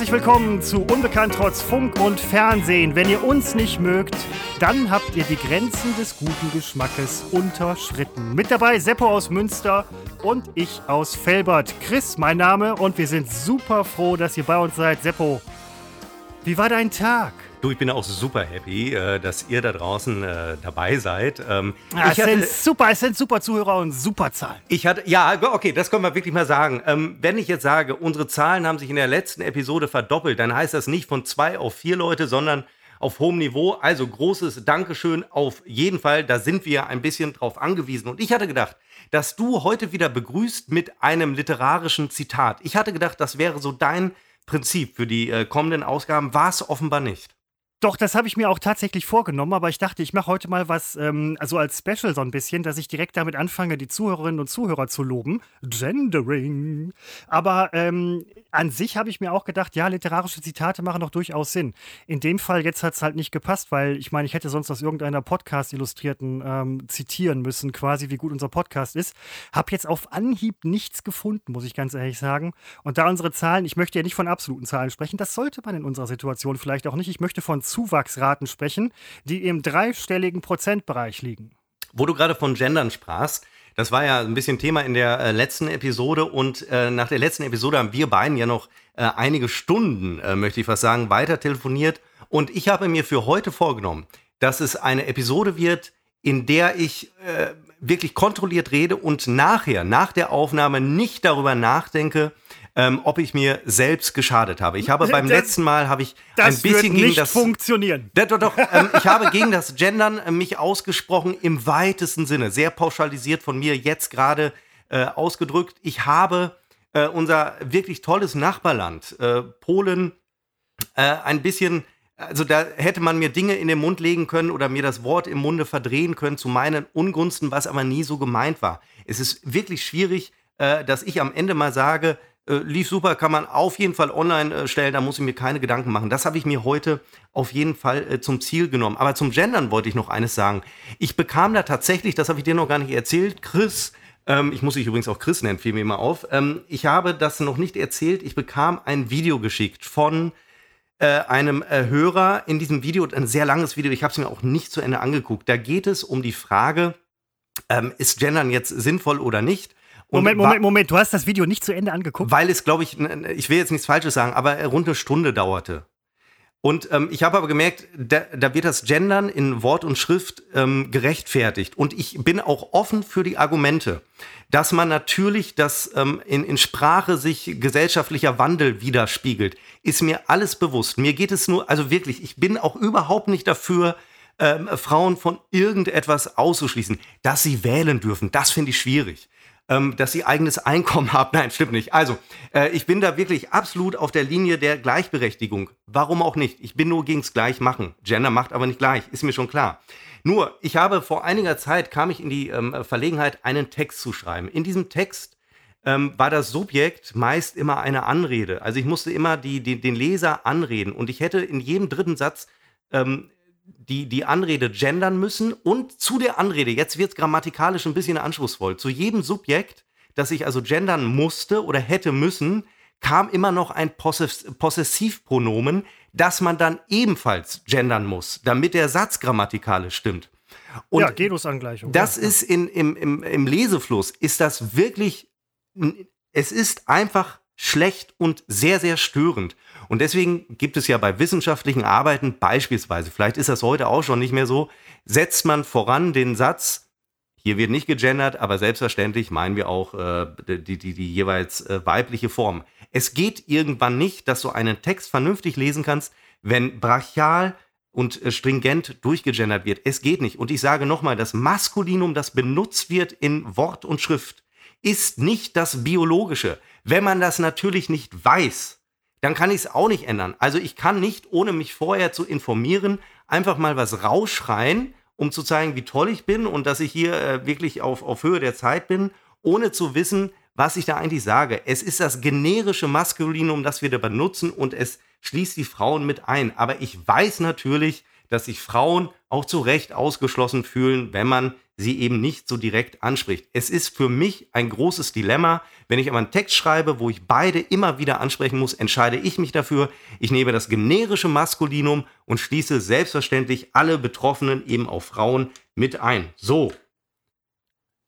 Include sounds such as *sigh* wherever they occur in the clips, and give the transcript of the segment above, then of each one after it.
Herzlich willkommen zu Unbekannt trotz Funk und Fernsehen. Wenn ihr uns nicht mögt, dann habt ihr die Grenzen des guten Geschmackes unterschritten. Mit dabei Seppo aus Münster und ich aus Felbert. Chris, mein Name, und wir sind super froh, dass ihr bei uns seid. Seppo, wie war dein Tag? Du, ich bin auch super happy, äh, dass ihr da draußen äh, dabei seid. Ähm, ja, es, hatte, sind super, es sind super Zuhörer und super Zahlen. Ich hatte, ja, okay, das können wir wirklich mal sagen. Ähm, wenn ich jetzt sage, unsere Zahlen haben sich in der letzten Episode verdoppelt, dann heißt das nicht von zwei auf vier Leute, sondern auf hohem Niveau. Also großes Dankeschön auf jeden Fall. Da sind wir ein bisschen drauf angewiesen. Und ich hatte gedacht, dass du heute wieder begrüßt mit einem literarischen Zitat. Ich hatte gedacht, das wäre so dein Prinzip für die äh, kommenden Ausgaben. War es offenbar nicht. Doch, das habe ich mir auch tatsächlich vorgenommen, aber ich dachte, ich mache heute mal was, ähm, also als Special so ein bisschen, dass ich direkt damit anfange, die Zuhörerinnen und Zuhörer zu loben. Gendering. Aber ähm, an sich habe ich mir auch gedacht, ja, literarische Zitate machen doch durchaus Sinn. In dem Fall jetzt hat es halt nicht gepasst, weil ich meine, ich hätte sonst aus irgendeiner Podcast-Illustrierten ähm, zitieren müssen, quasi wie gut unser Podcast ist. Habe jetzt auf Anhieb nichts gefunden, muss ich ganz ehrlich sagen. Und da unsere Zahlen, ich möchte ja nicht von absoluten Zahlen sprechen, das sollte man in unserer Situation vielleicht auch nicht. Ich möchte von Zuwachsraten sprechen, die im dreistelligen Prozentbereich liegen. Wo du gerade von Gendern sprachst, das war ja ein bisschen Thema in der äh, letzten Episode und äh, nach der letzten Episode haben wir beiden ja noch äh, einige Stunden, äh, möchte ich fast sagen, weiter telefoniert und ich habe mir für heute vorgenommen, dass es eine Episode wird, in der ich äh, wirklich kontrolliert rede und nachher, nach der Aufnahme nicht darüber nachdenke, ähm, ob ich mir selbst geschadet habe. Ich habe *laughs* beim das, letzten Mal habe ich ein bisschen gegen das funktionieren. Das, doch, doch, *laughs* ähm, ich habe gegen das Gendern äh, mich ausgesprochen im weitesten Sinne, sehr pauschalisiert von mir jetzt gerade äh, ausgedrückt. Ich habe äh, unser wirklich tolles Nachbarland äh, Polen äh, ein bisschen also da hätte man mir Dinge in den Mund legen können oder mir das Wort im Munde verdrehen können zu meinen Ungunsten, was aber nie so gemeint war. Es ist wirklich schwierig, äh, dass ich am Ende mal sage, äh, lief super, kann man auf jeden Fall online äh, stellen, da muss ich mir keine Gedanken machen. Das habe ich mir heute auf jeden Fall äh, zum Ziel genommen. Aber zum Gendern wollte ich noch eines sagen. Ich bekam da tatsächlich, das habe ich dir noch gar nicht erzählt, Chris, ähm, ich muss dich übrigens auch Chris nennen, fiel mir mal auf. Ähm, ich habe das noch nicht erzählt. Ich bekam ein Video geschickt von äh, einem äh, Hörer in diesem Video, ein sehr langes Video, ich habe es mir auch nicht zu Ende angeguckt. Da geht es um die Frage, ähm, ist Gendern jetzt sinnvoll oder nicht? Moment, Moment, Moment, du hast das Video nicht zu Ende angeguckt? Weil es, glaube ich, ich will jetzt nichts Falsches sagen, aber rund eine Stunde dauerte. Und ähm, ich habe aber gemerkt, da, da, wird das Gendern in Wort und Schrift ähm, gerechtfertigt. Und ich bin auch offen für die Argumente, dass man natürlich, dass ähm, in, in Sprache sich gesellschaftlicher Wandel widerspiegelt, ist mir alles bewusst. Mir geht es nur, also wirklich, ich bin auch überhaupt nicht dafür, ähm, Frauen von irgendetwas auszuschließen. Dass sie wählen dürfen, das finde ich schwierig ähm, dass sie eigenes Einkommen *laughs* haben. Nein, stimmt nicht. Also, äh, ich bin da wirklich absolut auf der Linie der Gleichberechtigung. Warum auch nicht? Ich bin nur gegens Gleichmachen. Gender macht aber nicht gleich, ist mir schon klar. Nur, ich habe vor einiger Zeit, kam ich in die ähm, Verlegenheit, einen Text zu schreiben. In diesem Text ähm, war das Subjekt meist immer eine Anrede. Also ich musste immer die, die, den Leser anreden und ich hätte in jedem dritten Satz ähm, die, die Anrede gendern müssen und zu der Anrede, jetzt wird es grammatikalisch ein bisschen anspruchsvoll, zu jedem Subjekt, das ich also gendern musste oder hätte müssen, kam immer noch ein Possess Possessivpronomen, das man dann ebenfalls gendern muss, damit der Satz grammatikalisch stimmt. Und ja, Genusangleichung. Das ja. ist in, im, im, im Lesefluss, ist das wirklich, es ist einfach schlecht und sehr, sehr störend. Und deswegen gibt es ja bei wissenschaftlichen Arbeiten beispielsweise, vielleicht ist das heute auch schon nicht mehr so, setzt man voran den Satz, hier wird nicht gegendert, aber selbstverständlich meinen wir auch äh, die, die, die jeweils äh, weibliche Form. Es geht irgendwann nicht, dass du einen Text vernünftig lesen kannst, wenn brachial und äh, stringent durchgegendert wird. Es geht nicht. Und ich sage nochmal, das Maskulinum, das benutzt wird in Wort und Schrift, ist nicht das biologische. Wenn man das natürlich nicht weiß, dann kann ich es auch nicht ändern. Also ich kann nicht, ohne mich vorher zu informieren, einfach mal was rausschreien, um zu zeigen, wie toll ich bin und dass ich hier äh, wirklich auf, auf Höhe der Zeit bin, ohne zu wissen, was ich da eigentlich sage. Es ist das generische Maskulinum, das wir da benutzen und es schließt die Frauen mit ein. Aber ich weiß natürlich, dass sich Frauen auch zu Recht ausgeschlossen fühlen, wenn man sie eben nicht so direkt anspricht. Es ist für mich ein großes Dilemma. Wenn ich aber einen Text schreibe, wo ich beide immer wieder ansprechen muss, entscheide ich mich dafür. Ich nehme das generische Maskulinum und schließe selbstverständlich alle Betroffenen eben auf Frauen mit ein. So,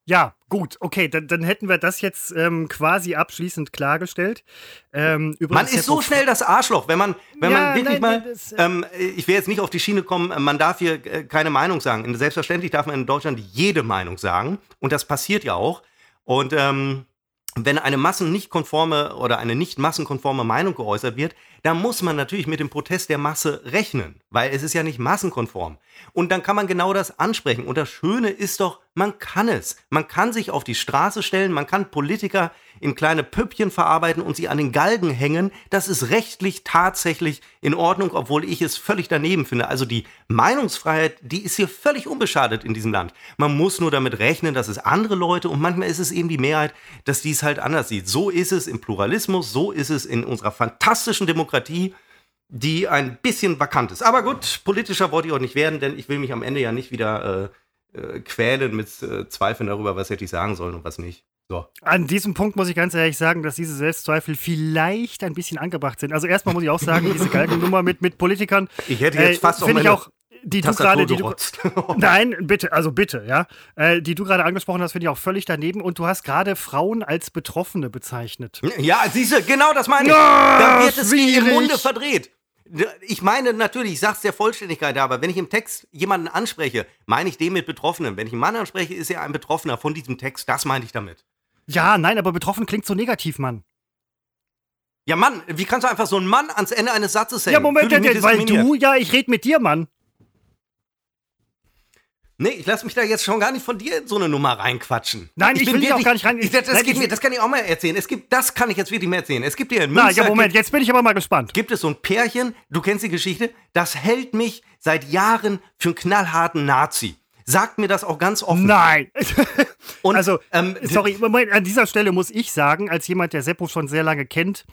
ja, gut, okay, dann, dann hätten wir das jetzt ähm, quasi abschließend klargestellt. Ähm, man ist so schnell das Arschloch, wenn man, wenn ja, man wirklich nein, mal, das, äh ähm, ich will jetzt nicht auf die Schiene kommen, man darf hier äh, keine Meinung sagen. Selbstverständlich darf man in Deutschland jede Meinung sagen und das passiert ja auch. Und ähm, wenn eine Massen nicht konforme oder eine nicht massenkonforme Meinung geäußert wird, dann muss man natürlich mit dem Protest der Masse rechnen, weil es ist ja nicht massenkonform. Und dann kann man genau das ansprechen. Und das Schöne ist doch, man kann es. Man kann sich auf die Straße stellen, man kann Politiker in kleine Püppchen verarbeiten und sie an den Galgen hängen. Das ist rechtlich tatsächlich in Ordnung, obwohl ich es völlig daneben finde. Also die Meinungsfreiheit, die ist hier völlig unbeschadet in diesem Land. Man muss nur damit rechnen, dass es andere Leute und manchmal ist es eben die Mehrheit, dass die es halt anders sieht. So ist es im Pluralismus, so ist es in unserer fantastischen Demokratie die ein bisschen vakant ist. Aber gut, politischer wollte ich auch nicht werden, denn ich will mich am Ende ja nicht wieder äh, äh, quälen mit äh, Zweifeln darüber, was hätte ich sagen sollen und was nicht. So. An diesem Punkt muss ich ganz ehrlich sagen, dass diese Selbstzweifel vielleicht ein bisschen angebracht sind. Also erstmal muss ich auch sagen, diese Galgennummer mit, mit Politikern. Ich hätte jetzt äh, fast auch meine ich auch, die du gerade, die du, *laughs* nein, bitte, also bitte, ja, äh, die du gerade angesprochen hast, finde ich auch völlig daneben. Und du hast gerade Frauen als Betroffene bezeichnet. Ja, siehst du, genau das meine ich. Ja, da wird es wie im Munde verdreht. Ich meine natürlich, ich sage es der Vollständigkeit, aber wenn ich im Text jemanden anspreche, meine ich den mit Betroffenen. Wenn ich einen Mann anspreche, ist er ein Betroffener von diesem Text. Das meine ich damit. Ja, nein, aber betroffen klingt so negativ, Mann. Ja, Mann, wie kannst du einfach so einen Mann ans Ende eines Satzes hängen? Ja, Moment, ja, weil du, ja, ich rede mit dir, Mann. Nee, ich lasse mich da jetzt schon gar nicht von dir in so eine Nummer reinquatschen. Nein, ich, ich will wirklich, auch gar nicht rein. Ich, das, Nein, mir, das, kann ich auch mal erzählen. Es gibt, das kann ich jetzt wirklich mehr erzählen. Es gibt hier in Münster. Na, ja, Moment, jetzt bin ich aber mal gespannt. Gibt es so ein Pärchen, du kennst die Geschichte, das hält mich seit Jahren für einen knallharten Nazi sagt mir das auch ganz offen. Nein. *laughs* Und, also, ähm, sorry, an dieser Stelle muss ich sagen, als jemand, der Seppo schon sehr lange kennt,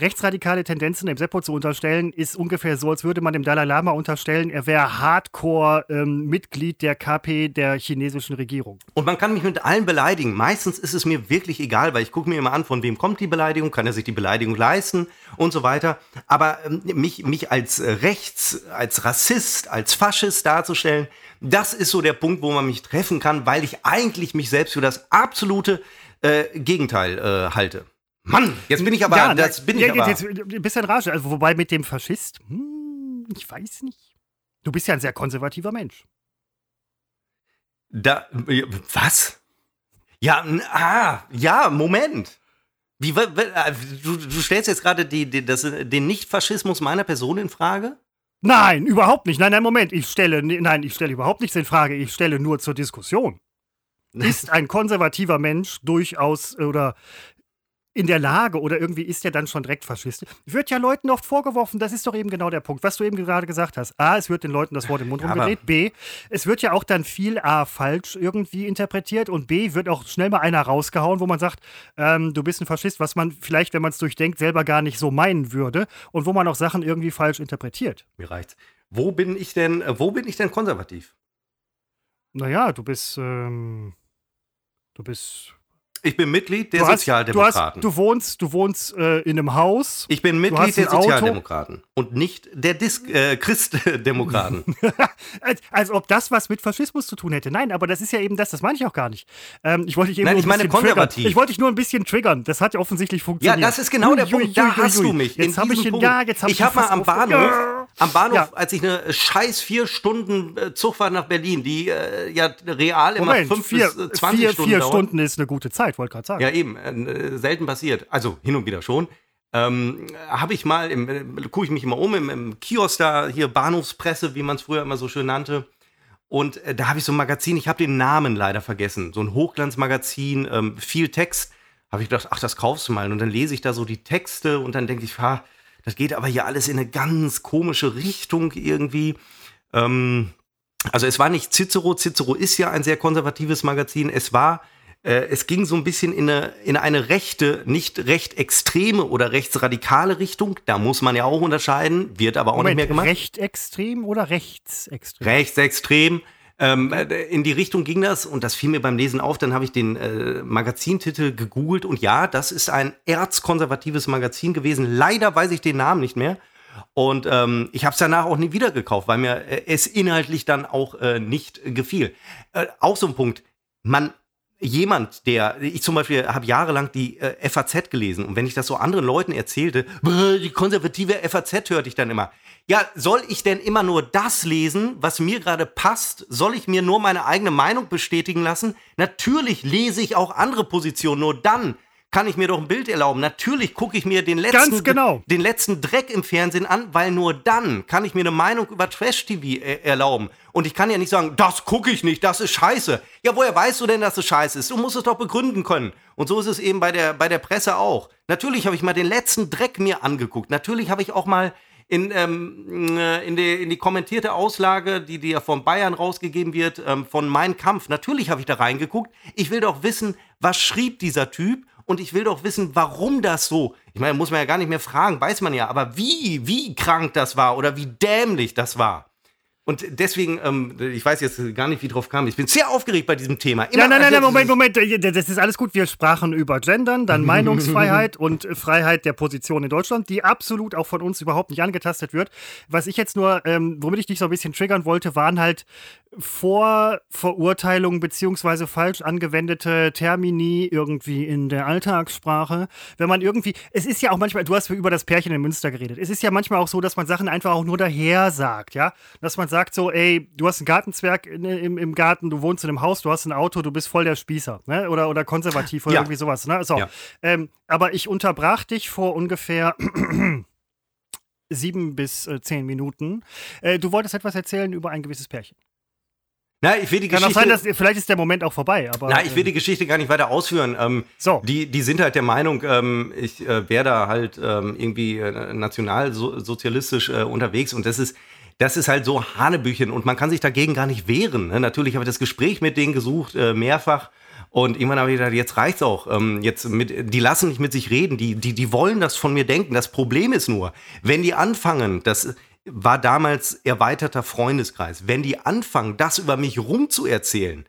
rechtsradikale Tendenzen dem Seppo zu unterstellen, ist ungefähr so, als würde man dem Dalai Lama unterstellen, er wäre Hardcore-Mitglied ähm, der KP der chinesischen Regierung. Und man kann mich mit allen beleidigen. Meistens ist es mir wirklich egal, weil ich gucke mir immer an, von wem kommt die Beleidigung, kann er sich die Beleidigung leisten und so weiter. Aber ähm, mich, mich als Rechts, als Rassist, als Faschist darzustellen, das ist so der Punkt, wo man mich treffen kann, weil ich eigentlich mich selbst für das absolute äh, Gegenteil äh, halte. Mann, jetzt bin ich aber, ja, das bin ich ja, aber. Jetzt, ein bisschen rasch, also wobei mit dem Faschist, hm, ich weiß nicht. Du bist ja ein sehr konservativer Mensch. Da, was? Ja, ah, ja, Moment. Wie, äh, du, du stellst jetzt gerade die, die, das, den Nicht-Faschismus meiner Person in Frage? Nein, überhaupt nicht. Nein, nein, Moment. Ich stelle, nein, ich stelle überhaupt nichts in Frage. Ich stelle nur zur Diskussion. *laughs* Ist ein konservativer Mensch durchaus oder in der Lage oder irgendwie ist er dann schon direkt Faschist. Wird ja Leuten oft vorgeworfen, das ist doch eben genau der Punkt, was du eben gerade gesagt hast. A, es wird den Leuten das Wort im Mund ja, rumgedreht. B, es wird ja auch dann viel A falsch irgendwie interpretiert und B, wird auch schnell mal einer rausgehauen, wo man sagt, ähm, du bist ein Faschist, was man vielleicht, wenn man es durchdenkt, selber gar nicht so meinen würde und wo man auch Sachen irgendwie falsch interpretiert. Mir reicht's. Wo bin ich denn, äh, wo bin ich denn konservativ? Naja, du bist, ähm, du bist ich bin Mitglied der du hast, Sozialdemokraten. Du, hast, du wohnst, du wohnst äh, in einem Haus. Ich bin Mitglied der Sozialdemokraten und nicht der Dis äh, Christdemokraten. *laughs* als, als, ob das was mit Faschismus zu tun hätte. Nein, aber das ist ja eben das, das meine ich auch gar nicht. Ähm, ich wollte dich eben Nein, ich meine konservativ. Triggern. Ich wollte dich nur ein bisschen triggern. Das hat ja offensichtlich funktioniert. Ja, das ist genau der ui, Punkt. Ui, da hast du mich. Jetzt habe ich, ja, jetzt hab ich habe mal am Bahnhof, ja. Am Bahnhof, ja. als ich eine scheiß vier Stunden äh, Zugfahrt nach Berlin, die äh, ja real immer Moment, fünf vier, bis 20 vier, Stunden Vier Stunden ist eine gute Zeit, wollte gerade sagen. Ja, eben äh, selten passiert. Also hin und wieder schon. Ähm, habe ich mal, äh, gucke ich mich immer um, im, im Kiosk da, hier Bahnhofspresse, wie man es früher immer so schön nannte. Und äh, da habe ich so ein Magazin, ich habe den Namen leider vergessen, so ein Hochglanzmagazin, ähm, viel Text. Habe ich gedacht, ach, das kaufst du mal. Und dann lese ich da so die Texte und dann denke ich, ha, das geht aber hier alles in eine ganz komische Richtung irgendwie. Ähm, also es war nicht Cicero, Cicero ist ja ein sehr konservatives Magazin. Es war äh, es ging so ein bisschen in eine, in eine rechte, nicht recht extreme oder rechtsradikale Richtung. Da muss man ja auch unterscheiden, wird aber auch Moment, nicht mehr gemacht. Rechtsextrem oder rechtsextrem? Rechtsextrem. Ähm, äh, in die Richtung ging das und das fiel mir beim Lesen auf. Dann habe ich den äh, Magazintitel gegoogelt und ja, das ist ein erzkonservatives Magazin gewesen. Leider weiß ich den Namen nicht mehr. Und ähm, ich habe es danach auch nie wieder gekauft, weil mir äh, es inhaltlich dann auch äh, nicht gefiel. Äh, auch so ein Punkt. Man jemand, der, ich zum Beispiel habe jahrelang die äh, FAZ gelesen und wenn ich das so anderen Leuten erzählte, die konservative FAZ hörte ich dann immer. Ja, soll ich denn immer nur das lesen, was mir gerade passt? Soll ich mir nur meine eigene Meinung bestätigen lassen? Natürlich lese ich auch andere Positionen, nur dann kann ich mir doch ein Bild erlauben. Natürlich gucke ich mir den letzten, genau. den letzten Dreck im Fernsehen an, weil nur dann kann ich mir eine Meinung über Trash-TV er erlauben. Und ich kann ja nicht sagen, das gucke ich nicht, das ist scheiße. Ja, woher weißt du denn, dass es scheiße ist? Du musst es doch begründen können. Und so ist es eben bei der, bei der Presse auch. Natürlich habe ich mal den letzten Dreck mir angeguckt. Natürlich habe ich auch mal in, ähm, äh, in, die, in die kommentierte Auslage, die, die ja von Bayern rausgegeben wird, ähm, von Mein Kampf. Natürlich habe ich da reingeguckt. Ich will doch wissen, was schrieb dieser Typ und ich will doch wissen, warum das so. Ich meine, muss man ja gar nicht mehr fragen, weiß man ja, aber wie, wie krank das war oder wie dämlich das war. Und deswegen, ähm, ich weiß jetzt gar nicht, wie drauf kam. Ich bin sehr aufgeregt bei diesem Thema. Immer nein, nein, nein, nein, Moment, Moment. Das ist alles gut. Wir sprachen über Gendern, dann *laughs* Meinungsfreiheit und Freiheit der Position in Deutschland, die absolut auch von uns überhaupt nicht angetastet wird. Was ich jetzt nur, ähm, womit ich dich so ein bisschen triggern wollte, waren halt Vorverurteilungen beziehungsweise falsch angewendete Termini irgendwie in der Alltagssprache. Wenn man irgendwie, es ist ja auch manchmal, du hast über das Pärchen in Münster geredet. Es ist ja manchmal auch so, dass man Sachen einfach auch nur daher sagt, ja. Dass man sagt so, ey, du hast einen Gartenzwerg in, im, im Garten, du wohnst in einem Haus, du hast ein Auto, du bist voll der Spießer, ne? Oder, oder konservativ oder ja. irgendwie sowas, ne? So. Ja. Ähm, aber ich unterbrach dich vor ungefähr *clears throat* sieben bis äh, zehn Minuten. Äh, du wolltest etwas erzählen über ein gewisses Pärchen. Na, ich will die Kann Geschichte. Kann auch sein, dass vielleicht ist der Moment auch vorbei. Aber, na, ich will die Geschichte gar nicht weiter ausführen. Ähm, so. Die, die sind halt der Meinung, ähm, ich äh, wäre da halt ähm, irgendwie äh, nationalsozialistisch äh, unterwegs und das ist, das ist halt so Hanebüchen und man kann sich dagegen gar nicht wehren. Ne? Natürlich habe ich das Gespräch mit denen gesucht, äh, mehrfach. Und irgendwann habe ich gedacht, jetzt reicht's auch. Ähm, jetzt mit, die lassen nicht mit sich reden, die, die, die wollen das von mir denken. Das Problem ist nur, wenn die anfangen, das war damals erweiterter Freundeskreis. Wenn die anfangen, das über mich rumzuerzählen,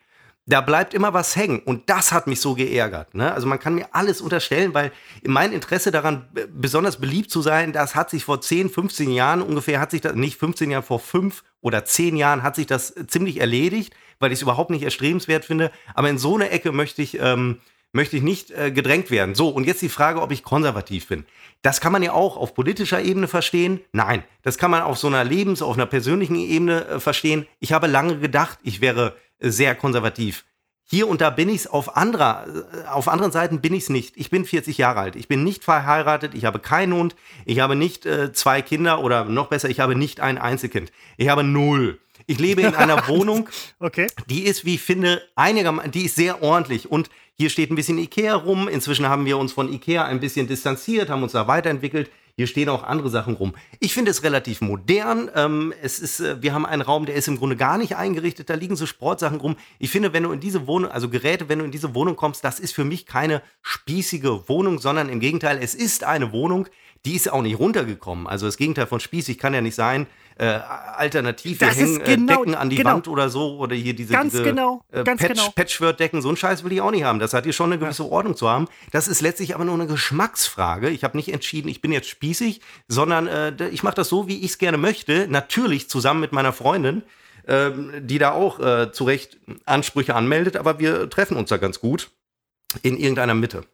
da bleibt immer was hängen. Und das hat mich so geärgert. Ne? Also man kann mir alles unterstellen, weil mein Interesse daran, besonders beliebt zu sein, das hat sich vor 10, 15 Jahren ungefähr, hat sich das, nicht 15 Jahren, vor 5 oder 10 Jahren hat sich das ziemlich erledigt, weil ich es überhaupt nicht erstrebenswert finde. Aber in so eine Ecke möchte ich, ähm, möchte ich nicht äh, gedrängt werden. So, und jetzt die Frage, ob ich konservativ bin. Das kann man ja auch auf politischer Ebene verstehen. Nein, das kann man auf so einer Lebens-, auf einer persönlichen Ebene äh, verstehen. Ich habe lange gedacht, ich wäre äh, sehr konservativ. Hier und da bin ich es, auf, anderer, äh, auf anderen Seiten bin ich es nicht. Ich bin 40 Jahre alt. Ich bin nicht verheiratet, ich habe keinen Hund, ich habe nicht äh, zwei Kinder oder noch besser, ich habe nicht ein Einzelkind. Ich habe null. Ich lebe in einer *laughs* Wohnung, okay. die ist, wie ich finde, einigermaßen, die ist sehr ordentlich und hier steht ein bisschen Ikea rum. Inzwischen haben wir uns von Ikea ein bisschen distanziert, haben uns da weiterentwickelt. Hier stehen auch andere Sachen rum. Ich finde es relativ modern. Ähm, es ist, äh, wir haben einen Raum, der ist im Grunde gar nicht eingerichtet. Da liegen so Sportsachen rum. Ich finde, wenn du in diese Wohnung, also Geräte, wenn du in diese Wohnung kommst, das ist für mich keine spießige Wohnung, sondern im Gegenteil, es ist eine Wohnung, die ist auch nicht runtergekommen. Also das Gegenteil von spießig kann ja nicht sein, äh, alternativ, wir hängen äh, genau, Decken an die genau. Wand oder so oder hier diese, ganz diese genau, äh, ganz Patch, genau. Patchwork-Decken, so einen Scheiß will ich auch nicht haben. Das hat hier schon eine gewisse ja. Ordnung zu haben. Das ist letztlich aber nur eine Geschmacksfrage. Ich habe nicht entschieden, ich bin jetzt spießig, sondern äh, ich mache das so, wie ich es gerne möchte. Natürlich zusammen mit meiner Freundin, äh, die da auch äh, zu Recht Ansprüche anmeldet, aber wir treffen uns da ganz gut in irgendeiner Mitte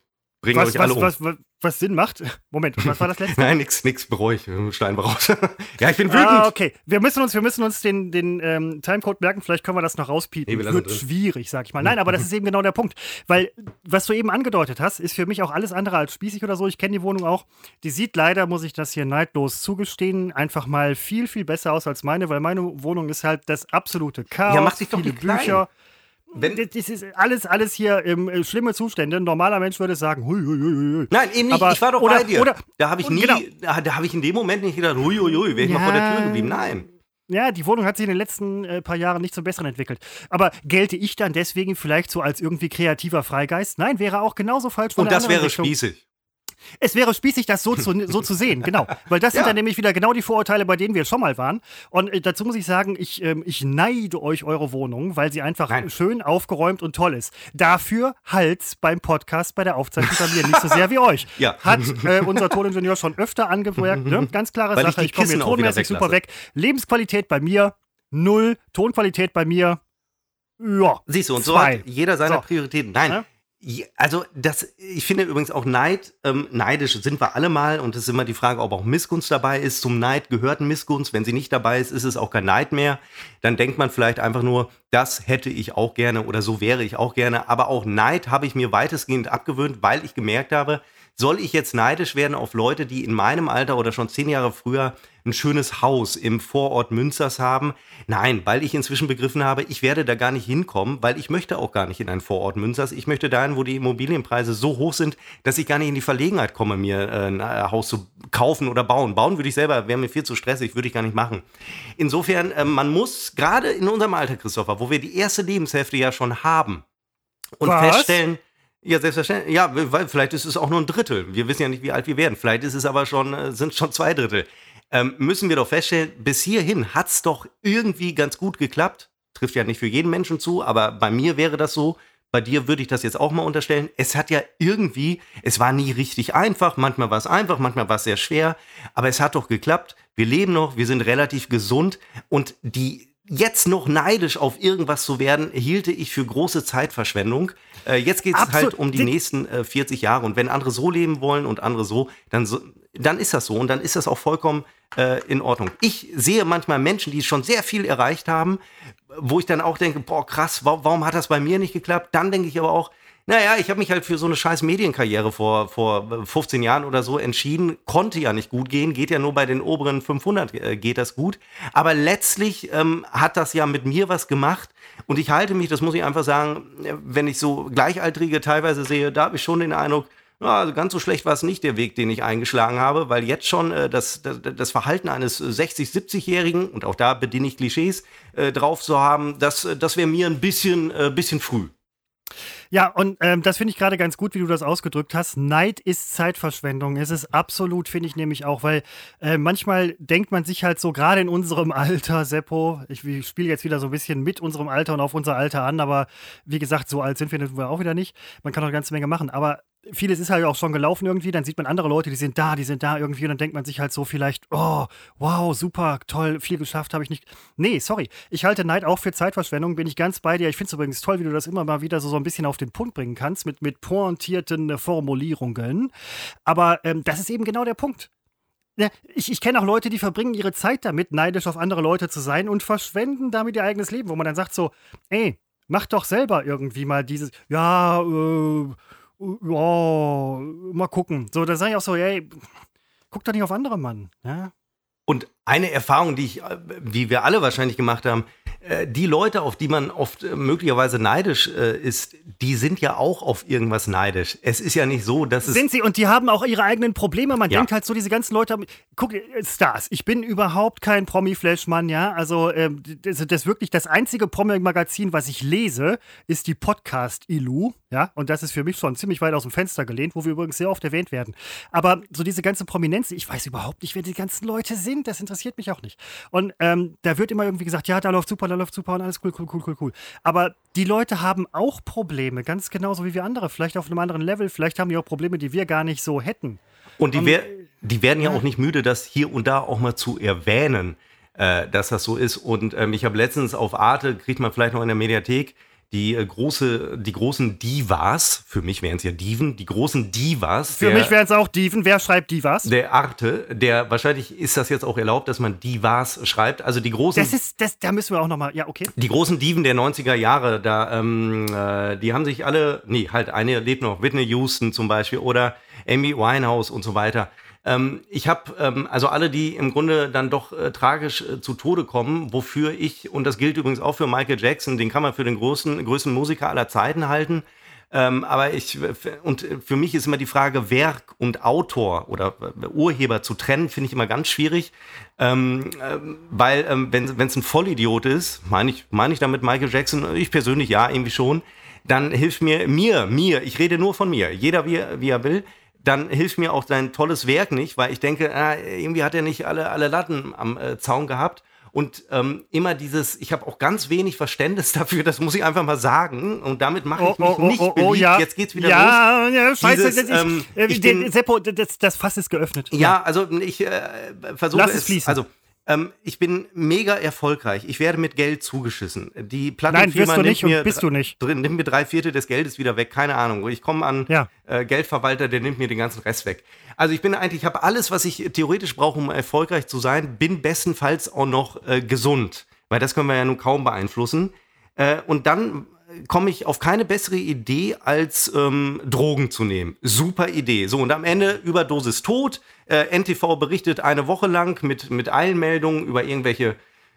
bringen was, euch alle was, um. Was, was, Sinn macht. Moment, was war das letzte? *laughs* Nein, nix, nix bereue ich. Stein raus. *laughs* ja, ich bin wütend. Ah, okay. Wir müssen uns, wir müssen uns den, den ähm, Timecode merken. Vielleicht können wir das noch rauspiepen. Nee, Wird schwierig, sag ich mal. Nein, aber das ist eben genau der Punkt. Weil, was du eben angedeutet hast, ist für mich auch alles andere als spießig oder so. Ich kenne die Wohnung auch. Die sieht leider, muss ich das hier neidlos zugestehen, einfach mal viel, viel besser aus als meine, weil meine Wohnung ist halt das absolute Chaos. Ja, mach dich doch viele Bücher. Klein wenn das ist alles, alles hier im, äh, schlimme Zustände. Ein normaler Mensch würde sagen, hui, hui, hui. Nein, eben nicht. Aber, ich war doch oder, bei dir. Oder, da habe ich nie, genau. da, da habe ich in dem Moment nicht gedacht, hui, hui, hui, wäre ich ja. mal vor der Tür geblieben. Nein. ja, die Wohnung hat sich in den letzten äh, paar Jahren nicht zum Besseren entwickelt. Aber gelte ich dann deswegen vielleicht so als irgendwie kreativer Freigeist? Nein, wäre auch genauso falsch. Und das wäre Richtung. spießig. Es wäre spießig, das so zu, *laughs* so zu sehen, genau. Weil das ja. sind dann nämlich wieder genau die Vorurteile, bei denen wir schon mal waren. Und äh, dazu muss ich sagen, ich, ähm, ich neide euch eure Wohnung, weil sie einfach Nein. schön aufgeräumt und toll ist. Dafür halt beim Podcast, bei der Aufzeichnung bei mir nicht so sehr wie euch. Ja. Hat äh, unser Toningenieur schon öfter angemerkt. Ne? Ganz klare weil Sache, ich, ich komme hier tonmäßig super weg. Lebensqualität bei mir null, Tonqualität bei mir ja. Siehst du, und zwei. so hat jeder seine so. Prioritäten. Nein, ja? Also, das, ich finde übrigens auch Neid, ähm, neidisch sind wir alle mal und es ist immer die Frage, ob auch Missgunst dabei ist. Zum Neid gehört Missgunst. Wenn sie nicht dabei ist, ist es auch kein Neid mehr. Dann denkt man vielleicht einfach nur, das hätte ich auch gerne oder so wäre ich auch gerne. Aber auch Neid habe ich mir weitestgehend abgewöhnt, weil ich gemerkt habe, soll ich jetzt neidisch werden auf Leute, die in meinem Alter oder schon zehn Jahre früher ein schönes Haus im Vorort Münsters haben? Nein, weil ich inzwischen begriffen habe, ich werde da gar nicht hinkommen, weil ich möchte auch gar nicht in ein Vorort Münsters. Ich möchte dahin, wo die Immobilienpreise so hoch sind, dass ich gar nicht in die Verlegenheit komme, mir äh, ein äh, Haus zu kaufen oder bauen. Bauen würde ich selber, wäre mir viel zu stressig, würde ich gar nicht machen. Insofern, äh, man muss gerade in unserem Alter, Christopher, wo wir die erste Lebenshälfte ja schon haben und Was? feststellen, ja, selbstverständlich. Ja, weil vielleicht ist es auch nur ein Drittel. Wir wissen ja nicht, wie alt wir werden. Vielleicht ist es aber schon, äh, sind schon zwei Drittel. Ähm, müssen wir doch feststellen, bis hierhin hat es doch irgendwie ganz gut geklappt. Trifft ja nicht für jeden Menschen zu, aber bei mir wäre das so. Bei dir würde ich das jetzt auch mal unterstellen. Es hat ja irgendwie, es war nie richtig einfach. Manchmal war es einfach, manchmal war es sehr schwer. Aber es hat doch geklappt. Wir leben noch, wir sind relativ gesund und die jetzt noch neidisch auf irgendwas zu werden, hielte ich für große Zeitverschwendung. Äh, jetzt geht es halt um die nächsten äh, 40 Jahre. Und wenn andere so leben wollen und andere so, dann, so, dann ist das so. Und dann ist das auch vollkommen äh, in Ordnung. Ich sehe manchmal Menschen, die schon sehr viel erreicht haben, wo ich dann auch denke, boah, krass, warum, warum hat das bei mir nicht geklappt? Dann denke ich aber auch, naja, ich habe mich halt für so eine scheiß Medienkarriere vor, vor 15 Jahren oder so entschieden. Konnte ja nicht gut gehen, geht ja nur bei den oberen 500 äh, geht das gut. Aber letztlich ähm, hat das ja mit mir was gemacht. Und ich halte mich, das muss ich einfach sagen, äh, wenn ich so Gleichaltrige teilweise sehe, da habe ich schon den Eindruck, ja, also ganz so schlecht war es nicht der Weg, den ich eingeschlagen habe, weil jetzt schon äh, das, das, das, Verhalten eines 60-, 70-Jährigen, und auch da bediene ich Klischees, äh, drauf zu haben, das, das wäre mir ein bisschen, äh, bisschen früh. Ja, und ähm, das finde ich gerade ganz gut, wie du das ausgedrückt hast. Neid ist Zeitverschwendung. Es ist absolut, finde ich nämlich auch, weil äh, manchmal denkt man sich halt so, gerade in unserem *laughs* Alter, Seppo, ich, ich spiele jetzt wieder so ein bisschen mit unserem Alter und auf unser Alter an, aber wie gesagt, so alt sind wir auch wieder nicht. Man kann auch eine ganze Menge machen. Aber vieles ist halt auch schon gelaufen irgendwie, dann sieht man andere Leute, die sind da, die sind da irgendwie und dann denkt man sich halt so vielleicht, oh, wow, super, toll, viel geschafft habe ich nicht. Nee, sorry, ich halte Neid auch für Zeitverschwendung, bin ich ganz bei dir. Ich finde es übrigens toll, wie du das immer mal wieder so, so ein bisschen auf den Punkt bringen kannst mit, mit pointierten Formulierungen. Aber ähm, das ist eben genau der Punkt. Ich, ich kenne auch Leute, die verbringen ihre Zeit damit, neidisch auf andere Leute zu sein und verschwenden damit ihr eigenes Leben, wo man dann sagt so, ey, mach doch selber irgendwie mal dieses, ja, äh, ja, mal gucken. So, da sage ich auch so, ey, guck doch nicht auf andere Mann. Ja? Und eine Erfahrung, die ich, wie wir alle wahrscheinlich gemacht haben, äh, die Leute, auf die man oft äh, möglicherweise neidisch äh, ist, die sind ja auch auf irgendwas neidisch. Es ist ja nicht so, dass es. Sind sie und die haben auch ihre eigenen Probleme. Man ja. denkt halt so, diese ganzen Leute haben. Guck, Stars. Ich bin überhaupt kein Promi-Flash-Mann, ja. Also, ähm, das, das wirklich das einzige Promi-Magazin, was ich lese, ist die Podcast-Ilu, ja. Und das ist für mich schon ziemlich weit aus dem Fenster gelehnt, wo wir übrigens sehr oft erwähnt werden. Aber so diese ganze Prominenz, ich weiß überhaupt nicht, wer die ganzen Leute sind. Das interessiert mich auch nicht. Und ähm, da wird immer irgendwie gesagt, ja, da läuft super, da läuft super und alles cool, cool, cool, cool, cool. Aber die Leute haben auch Probleme, ganz genauso wie wir andere. Vielleicht auf einem anderen Level, vielleicht haben die auch Probleme, die wir gar nicht so hätten. Und die, wer die werden ja auch nicht müde, das hier und da auch mal zu erwähnen, äh, dass das so ist. Und ähm, ich habe letztens auf Arte, kriegt man vielleicht noch in der Mediathek, die äh, große, die großen Divas, für mich wären es ja Diven, die großen Divas. Für der, mich wären es auch Diven. Wer schreibt Divas? Der Arte, der wahrscheinlich ist das jetzt auch erlaubt, dass man Divas schreibt. Also die großen. Das ist, das, da müssen wir auch nochmal, ja, okay. Die großen Diven der 90er Jahre, da, ähm, äh, die haben sich alle, nee, halt, eine lebt noch, Whitney Houston zum Beispiel oder Amy Winehouse und so weiter. Ähm, ich habe ähm, also alle, die im Grunde dann doch äh, tragisch äh, zu Tode kommen, wofür ich, und das gilt übrigens auch für Michael Jackson, den kann man für den größten, größten Musiker aller Zeiten halten, Ähm, aber ich, und für mich ist immer die Frage, Werk und Autor oder Urheber zu trennen, finde ich immer ganz schwierig. Ähm, ähm, weil, wenn es ein Vollidiot ist, meine ich, meine ich damit Michael Jackson, ich persönlich ja, irgendwie schon, dann hilft mir, mir, mir, ich rede nur von mir, jeder wie, wie er will, dann hilft mir auch sein tolles Werk nicht, weil ich denke, äh, irgendwie hat er nicht alle, alle Latten am äh, Zaun gehabt. Und ähm, immer dieses, ich habe auch ganz wenig Verständnis *laughs* dafür, das muss ich einfach mal sagen. Und damit mache ich mich oh, oh, nicht oh, oh beliebt. Ja. Jetzt geht's wieder ja, los. Ja, scheiße. Dieses, das, ähm, ich, ich den, Seppo, das, das Fass ist geöffnet. Ja, also ich äh, versuche Lass es, fließen. Also ähm, ich bin mega erfolgreich. Ich werde mit Geld zugeschissen. Die Plattenfirma Nein, nimmt, mir, bist du nicht. Drin, nimmt mir drei Viertel des Geldes wieder weg. Keine Ahnung. Ich komme an ja. äh, Geldverwalter, der nimmt mir den ganzen Rest weg. Also ich bin eigentlich, ich habe alles, was ich theoretisch brauche, um erfolgreich zu sein, bin bestenfalls auch noch äh, gesund. Weil das können wir ja nun kaum beeinflussen. Äh, und dann komme ich auf keine bessere Idee, als ähm, Drogen zu nehmen. Super Idee. So, und am Ende Überdosis tot. Äh, NTV berichtet eine Woche lang mit, mit Eilmeldungen über irgendwelche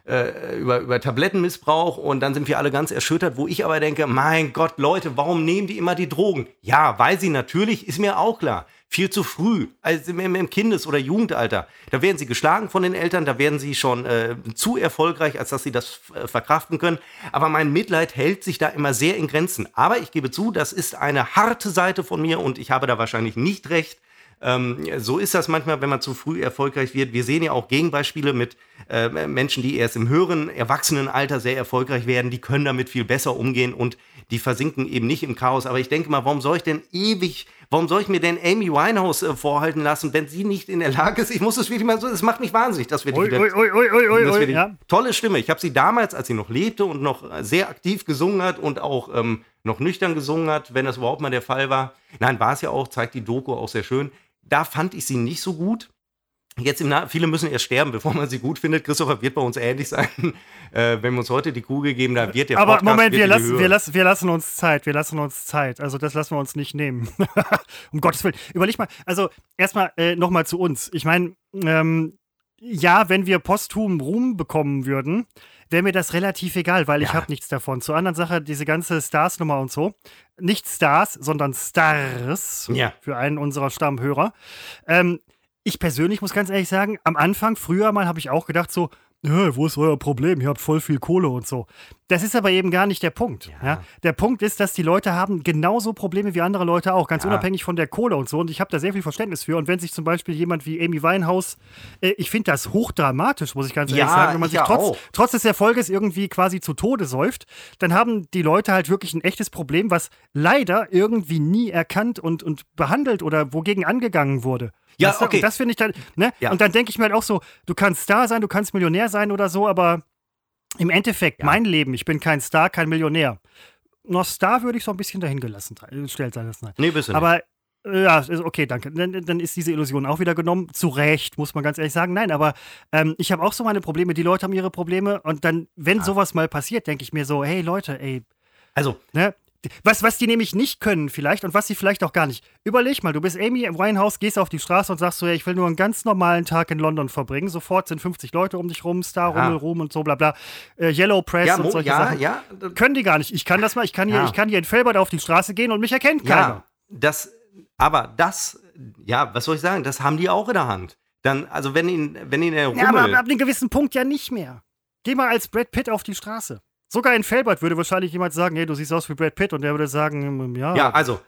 äh, über, über Tablettenmissbrauch und dann sind wir alle ganz erschüttert, wo ich aber denke, mein Gott, Leute, warum nehmen die immer die Drogen? Ja, weil sie natürlich, ist mir auch klar, viel zu früh, also im, Kindes- oder Jugendalter. Da werden sie geschlagen von den Eltern, da werden sie schon äh, zu erfolgreich, als dass sie das äh, verkraften können. Aber mein Mitleid hält sich da immer sehr in Grenzen. Aber ich gebe zu, das ist eine harte Seite von mir und ich habe da wahrscheinlich nicht recht. Ähm, so ist das manchmal, wenn man zu früh erfolgreich wird. Wir sehen ja auch Gegenbeispiele mit äh, Menschen, die erst im höheren Erwachsenenalter sehr erfolgreich werden. Die können damit viel besser umgehen und die versinken eben nicht im Chaos. Aber ich denke mal, warum soll ich denn ewig Warum soll ich mir denn Amy Winehouse äh, vorhalten lassen, wenn sie nicht in der Lage ist? Ich muss es wirklich mal so, es macht mich wahnsinnig, dass wir die, ui, ui, ui, dass wir die ja. tolle Stimme. Ich habe sie damals, als sie noch lebte und noch sehr aktiv gesungen hat und auch ähm, noch nüchtern gesungen hat, wenn das überhaupt mal der Fall war. Nein, war es ja auch, zeigt die Doku auch sehr schön. Da fand ich sie nicht so gut. Jetzt im Nach viele müssen erst sterben, bevor man sie gut findet. Christopher wird bei uns ähnlich sein. *laughs* Äh, wenn wir uns heute die Kugel geben, dann wird der Aber Podcast, Moment, wir lassen, wir, lassen, wir lassen uns Zeit. Wir lassen uns Zeit. Also das lassen wir uns nicht nehmen. *laughs* um Gottes Willen. Überleg mal. Also erstmal äh, nochmal zu uns. Ich meine, ähm, ja, wenn wir posthum Ruhm bekommen würden, wäre mir das relativ egal, weil ich habe nichts davon. Zur anderen Sache, diese ganze Stars-Nummer und so. Nicht Stars, sondern Stars. Ja. Für einen unserer Stammhörer. Ähm, ich persönlich muss ganz ehrlich sagen, am Anfang, früher mal, habe ich auch gedacht so, wo ist euer Problem? Ihr habt voll viel Kohle und so. Das ist aber eben gar nicht der Punkt. Ja. Ja? Der Punkt ist, dass die Leute haben genauso Probleme wie andere Leute auch, ganz ja. unabhängig von der Kohle und so. Und ich habe da sehr viel Verständnis für. Und wenn sich zum Beispiel jemand wie Amy Winehouse, äh, ich finde das hochdramatisch, muss ich ganz ehrlich sagen, wenn man sich trotz, trotz des Erfolges irgendwie quasi zu Tode säuft, dann haben die Leute halt wirklich ein echtes Problem, was leider irgendwie nie erkannt und, und behandelt oder wogegen angegangen wurde. Ja, das, okay. Das finde ich dann, ne? Ja. Und dann denke ich mir halt auch so, du kannst Star sein, du kannst Millionär sein oder so, aber im Endeffekt, ja. mein Leben, ich bin kein Star, kein Millionär. Noch Star würde ich so ein bisschen dahin gelassen stellt sein lassen. Nee, bist du Aber äh, ja, okay, danke. Dann, dann, ist diese Illusion auch wieder genommen. Zu Recht, muss man ganz ehrlich sagen. Nein, aber ähm, ich habe auch so meine Probleme. Die Leute haben ihre Probleme. Und dann, wenn ja. sowas mal passiert, denke ich mir so, hey Leute, ey. Also, ne? Was, was die nämlich nicht können, vielleicht, und was sie vielleicht auch gar nicht. Überleg mal, du bist Amy im Winehouse, gehst auf die Straße und sagst so, ja, ich will nur einen ganz normalen Tag in London verbringen. Sofort sind 50 Leute um dich rum, Star, ja. Rummel, Ruhm und so, bla bla. Äh, Yellow Press ja, und solche ja, Sachen. Ja, Können die gar nicht. Ich kann das mal, ich kann hier, ich kann hier in Felbert auf die Straße gehen und mich erkennt keiner. Ja, das, aber das, ja, was soll ich sagen, das haben die auch in der Hand. Dann, also wenn ihn, wenn ihn der Rummel... Ja, aber ab, ab einem gewissen Punkt ja nicht mehr. Geh mal als Brad Pitt auf die Straße. Sogar in Felbert würde wahrscheinlich jemand sagen, hey, du siehst aus wie Brad Pitt und der würde sagen, hm, ja. Ja, also,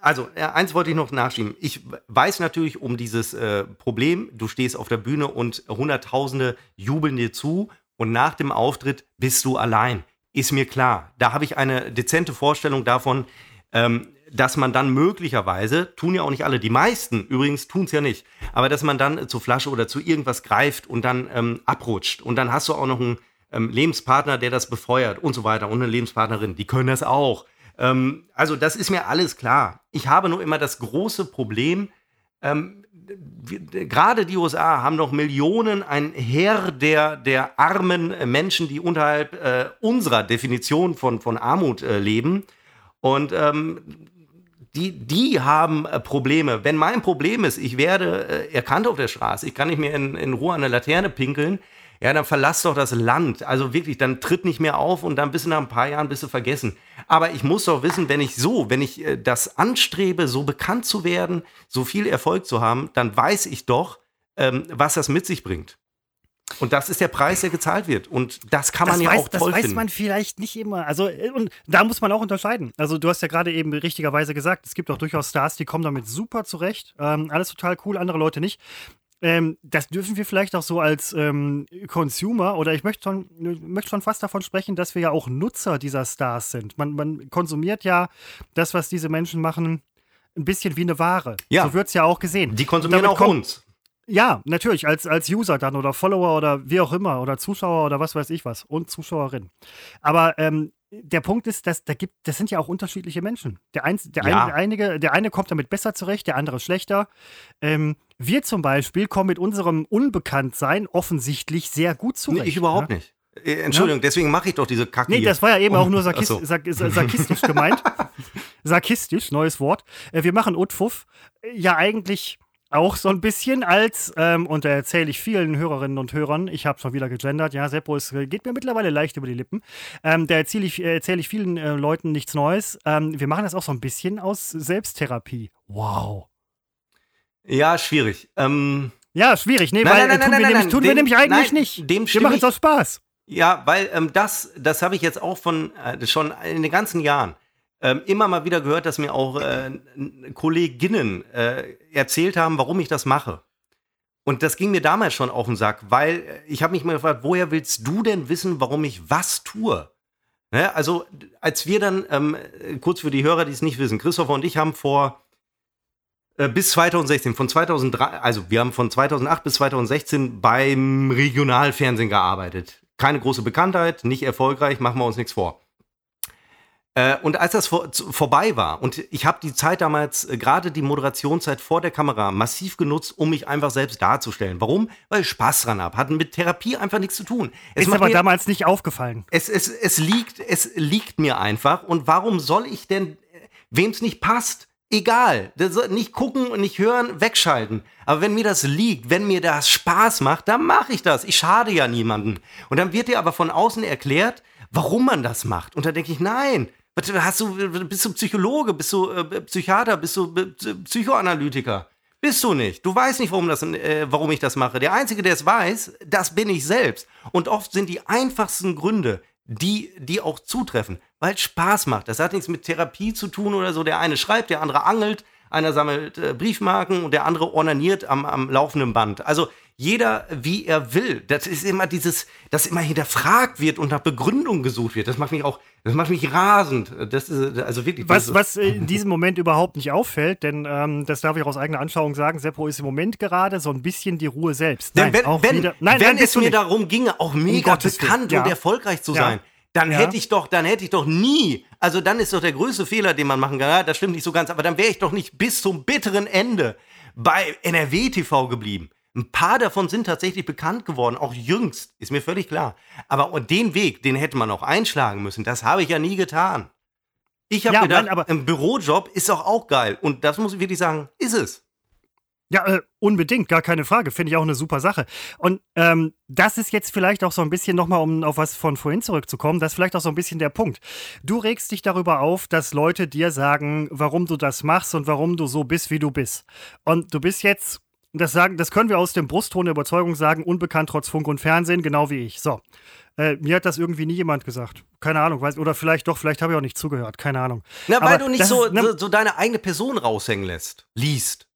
also eins wollte ich noch nachschieben. Ich weiß natürlich um dieses äh, Problem. Du stehst auf der Bühne und Hunderttausende jubeln dir zu und nach dem Auftritt bist du allein. Ist mir klar. Da habe ich eine dezente Vorstellung davon, ähm, dass man dann möglicherweise, tun ja auch nicht alle, die meisten übrigens tun es ja nicht, aber dass man dann zur Flasche oder zu irgendwas greift und dann ähm, abrutscht. Und dann hast du auch noch einen ähm, Lebenspartner, der das befeuert und so weiter und eine Lebenspartnerin, die können das auch. Ähm, also das ist mir alles klar. Ich habe nur immer das große Problem, ähm, gerade die USA haben noch Millionen, ein Heer der, der armen Menschen, die unterhalb äh, unserer Definition von, von Armut äh, leben. Und ähm, die, die haben äh, Probleme. Wenn mein Problem ist, ich werde äh, erkannt auf der Straße, ich kann nicht mehr in, in Ruhe an der Laterne pinkeln, ja, dann verlass doch das Land. Also wirklich, dann tritt nicht mehr auf und dann bist du nach ein paar Jahren bist du vergessen. Aber ich muss doch wissen, wenn ich so, wenn ich äh, das anstrebe, so bekannt zu werden, so viel Erfolg zu haben, dann weiß ich doch, ähm, was das mit sich bringt. Und das ist der Preis, der gezahlt wird. Und das kann man das ja weiß, auch toll Das weiß finden. man vielleicht nicht immer. Also, äh, und da muss man auch unterscheiden. Also, du hast ja gerade eben richtigerweise gesagt, es gibt auch durchaus Stars, die kommen damit super zurecht. Ähm, alles total cool, andere Leute nicht. Ähm, das dürfen wir vielleicht auch so als ähm, Consumer oder ich möchte schon, möchte schon fast davon sprechen, dass wir ja auch Nutzer dieser Stars sind. Man, man konsumiert ja das, was diese Menschen machen, ein bisschen wie eine Ware. Ja. So wird es ja auch gesehen. Die konsumieren auch kommt- uns. Ja, natürlich, als, als User dann oder Follower oder wie auch immer oder Zuschauer oder was weiß ich was und Zuschauerin. Aber ähm, der Punkt ist, dass da gibt, das sind ja auch unterschiedliche Menschen. Der, eins, der, Ja. eine, der, einige, der eine kommt damit besser zurecht, der andere schlechter. Ähm, wir zum Beispiel kommen mit unserem Unbekanntsein offensichtlich sehr gut zurecht. Nee, ich überhaupt ne? nicht. Äh, Entschuldigung, deswegen mache ich doch diese Kacke Nee, hier. das war ja eben auch nur sarkis so. sark sarkistisch gemeint. *laughs* sarkistisch, neues Wort. Äh, wir machen Utfuff ja eigentlich auch so ein bisschen als, ähm, und da erzähle ich vielen Hörerinnen und Hörern, ich habe schon wieder gegendert, ja, Seppo, es geht mir mittlerweile leicht über die Lippen. Ähm, da erzähle ich, äh, erzähle ich vielen äh, Leuten nichts Neues. Ähm, wir machen das auch so ein bisschen aus Selbsttherapie. Wow. Ja, schwierig. Ähm, Ja, schwierig, nee, Nein, weil nein, nein, tun, wir, nämlich, tun wir dem- nämlich eigentlich nicht. dem wir machen es aus Spaß. Ja, weil ähm, das, das habe ich jetzt auch von äh, schon in den ganzen Jahren ähm, immer mal wieder gehört, dass mir auch äh, Kolleginnen äh, erzählt haben, warum ich das mache. Und das ging mir damals schon auf den Sack, weil äh, ich habe mich mal gefragt, woher willst du denn wissen, warum ich was tue? Ne? Also als wir dann, ähm, äh, kurz für die Hörer, die es nicht wissen, Christopher und ich haben vor äh, bis 2016, von 2003, also wir haben von 2008 bis 2016 beim Regionalfernsehen gearbeitet. Keine große Bekanntheit, nicht erfolgreich, machen wir uns nichts vor. Äh, Und als das vor, vorbei war, und ich habe die Zeit damals, äh, gerade die Moderationszeit vor der Kamera, massiv genutzt, um mich einfach selbst darzustellen. Warum? Weil ich Spaß dran habe. Hat mit Therapie einfach nichts zu tun. Es Ist aber mir- damals nicht aufgefallen. es, es, es, liegt, es liegt mir einfach. Und warum soll ich denn, wem es nicht passt, egal. Nicht gucken und nicht hören, wegschalten. Aber wenn mir das liegt, wenn mir das Spaß macht, dann mache ich das. Ich schade ja niemanden. Und dann wird dir aber von außen erklärt, warum man das macht. Und da denke ich, nein. Hast du, bist du Psychologe, bist du äh, Psychiater, bist du äh, Psychoanalytiker? Bist du nicht. Du weißt nicht, warum, das, äh, warum ich das mache. Der Einzige, der es weiß, das bin ich selbst. Und oft sind die einfachsten Gründe, die, die auch zutreffen, weil es Spaß macht. Das hat nichts mit Therapie zu tun oder so. Der eine schreibt, der andere angelt, einer sammelt äh, Briefmarken und der andere ornaniert am, am laufenden Band. Also jeder, wie er will. Das ist immer dieses, dass immer hinterfragt wird und nach Begründung gesucht wird. Das macht mich auch, das macht mich rasend. Das ist, also wirklich. Was, was in diesem Moment überhaupt nicht auffällt, denn ähm, das darf ich auch aus eigener Anschauung sagen, Seppo ist im Moment gerade so ein bisschen die Ruhe selbst. Denn wenn, wenn, wieder, nein, wenn nein, es mir nicht. darum ginge, auch mega Willen, bekannt ja. und erfolgreich zu Ja. sein, dann Ja. hätte ich doch, dann hätte ich doch nie, also dann ist doch der größte Fehler, den man machen kann, ja, das stimmt nicht so ganz, aber dann wäre ich doch nicht bis zum bitteren Ende bei NRW TV geblieben. Ein paar davon sind tatsächlich bekannt geworden, auch jüngst, ist mir völlig klar. Aber den Weg, den hätte man auch einschlagen müssen. Das habe ich ja nie getan. Ich habe Ja, gedacht, nein, aber- ein Bürojob ist doch auch geil. Und das muss ich wirklich sagen, ist es. Ja, äh, unbedingt, gar keine Frage. Finde ich auch eine super Sache. Und ähm, das ist jetzt vielleicht auch so ein bisschen nochmal, um auf was von vorhin zurückzukommen, das ist vielleicht auch so ein bisschen der Punkt. Du regst dich darüber auf, dass Leute dir sagen, warum du das machst und warum du so bist, wie du bist. Und du bist jetzt, das, sagen, das können wir aus dem Brustton der Überzeugung sagen, unbekannt trotz Funk und Fernsehen, genau wie ich. So. Äh, mir hat das irgendwie nie jemand gesagt. Keine Ahnung, weiß, oder vielleicht doch, vielleicht habe ich auch nicht zugehört, keine Ahnung. Na, weil Aber du nicht so, ist, ne, so deine eigene Person raushängen lässt. Liest.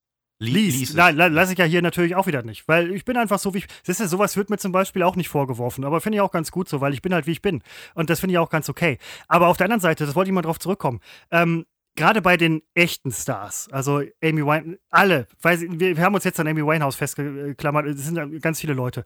Li- liest. liest es. Nein, la- lasse ich ja hier natürlich auch wieder nicht. Weil ich bin einfach so, wie ich. Siehst du, sowas wird mir zum Beispiel auch nicht vorgeworfen. Aber finde ich auch ganz gut so, weil ich bin halt, wie ich bin. Und das finde ich auch ganz okay. Aber auf der anderen Seite, das wollte ich mal drauf zurückkommen. Ähm, Gerade bei den echten Stars, also Amy Winehouse, alle, weil wir, wir haben uns jetzt an Amy Winehouse festgeklammert, es sind ganz viele Leute.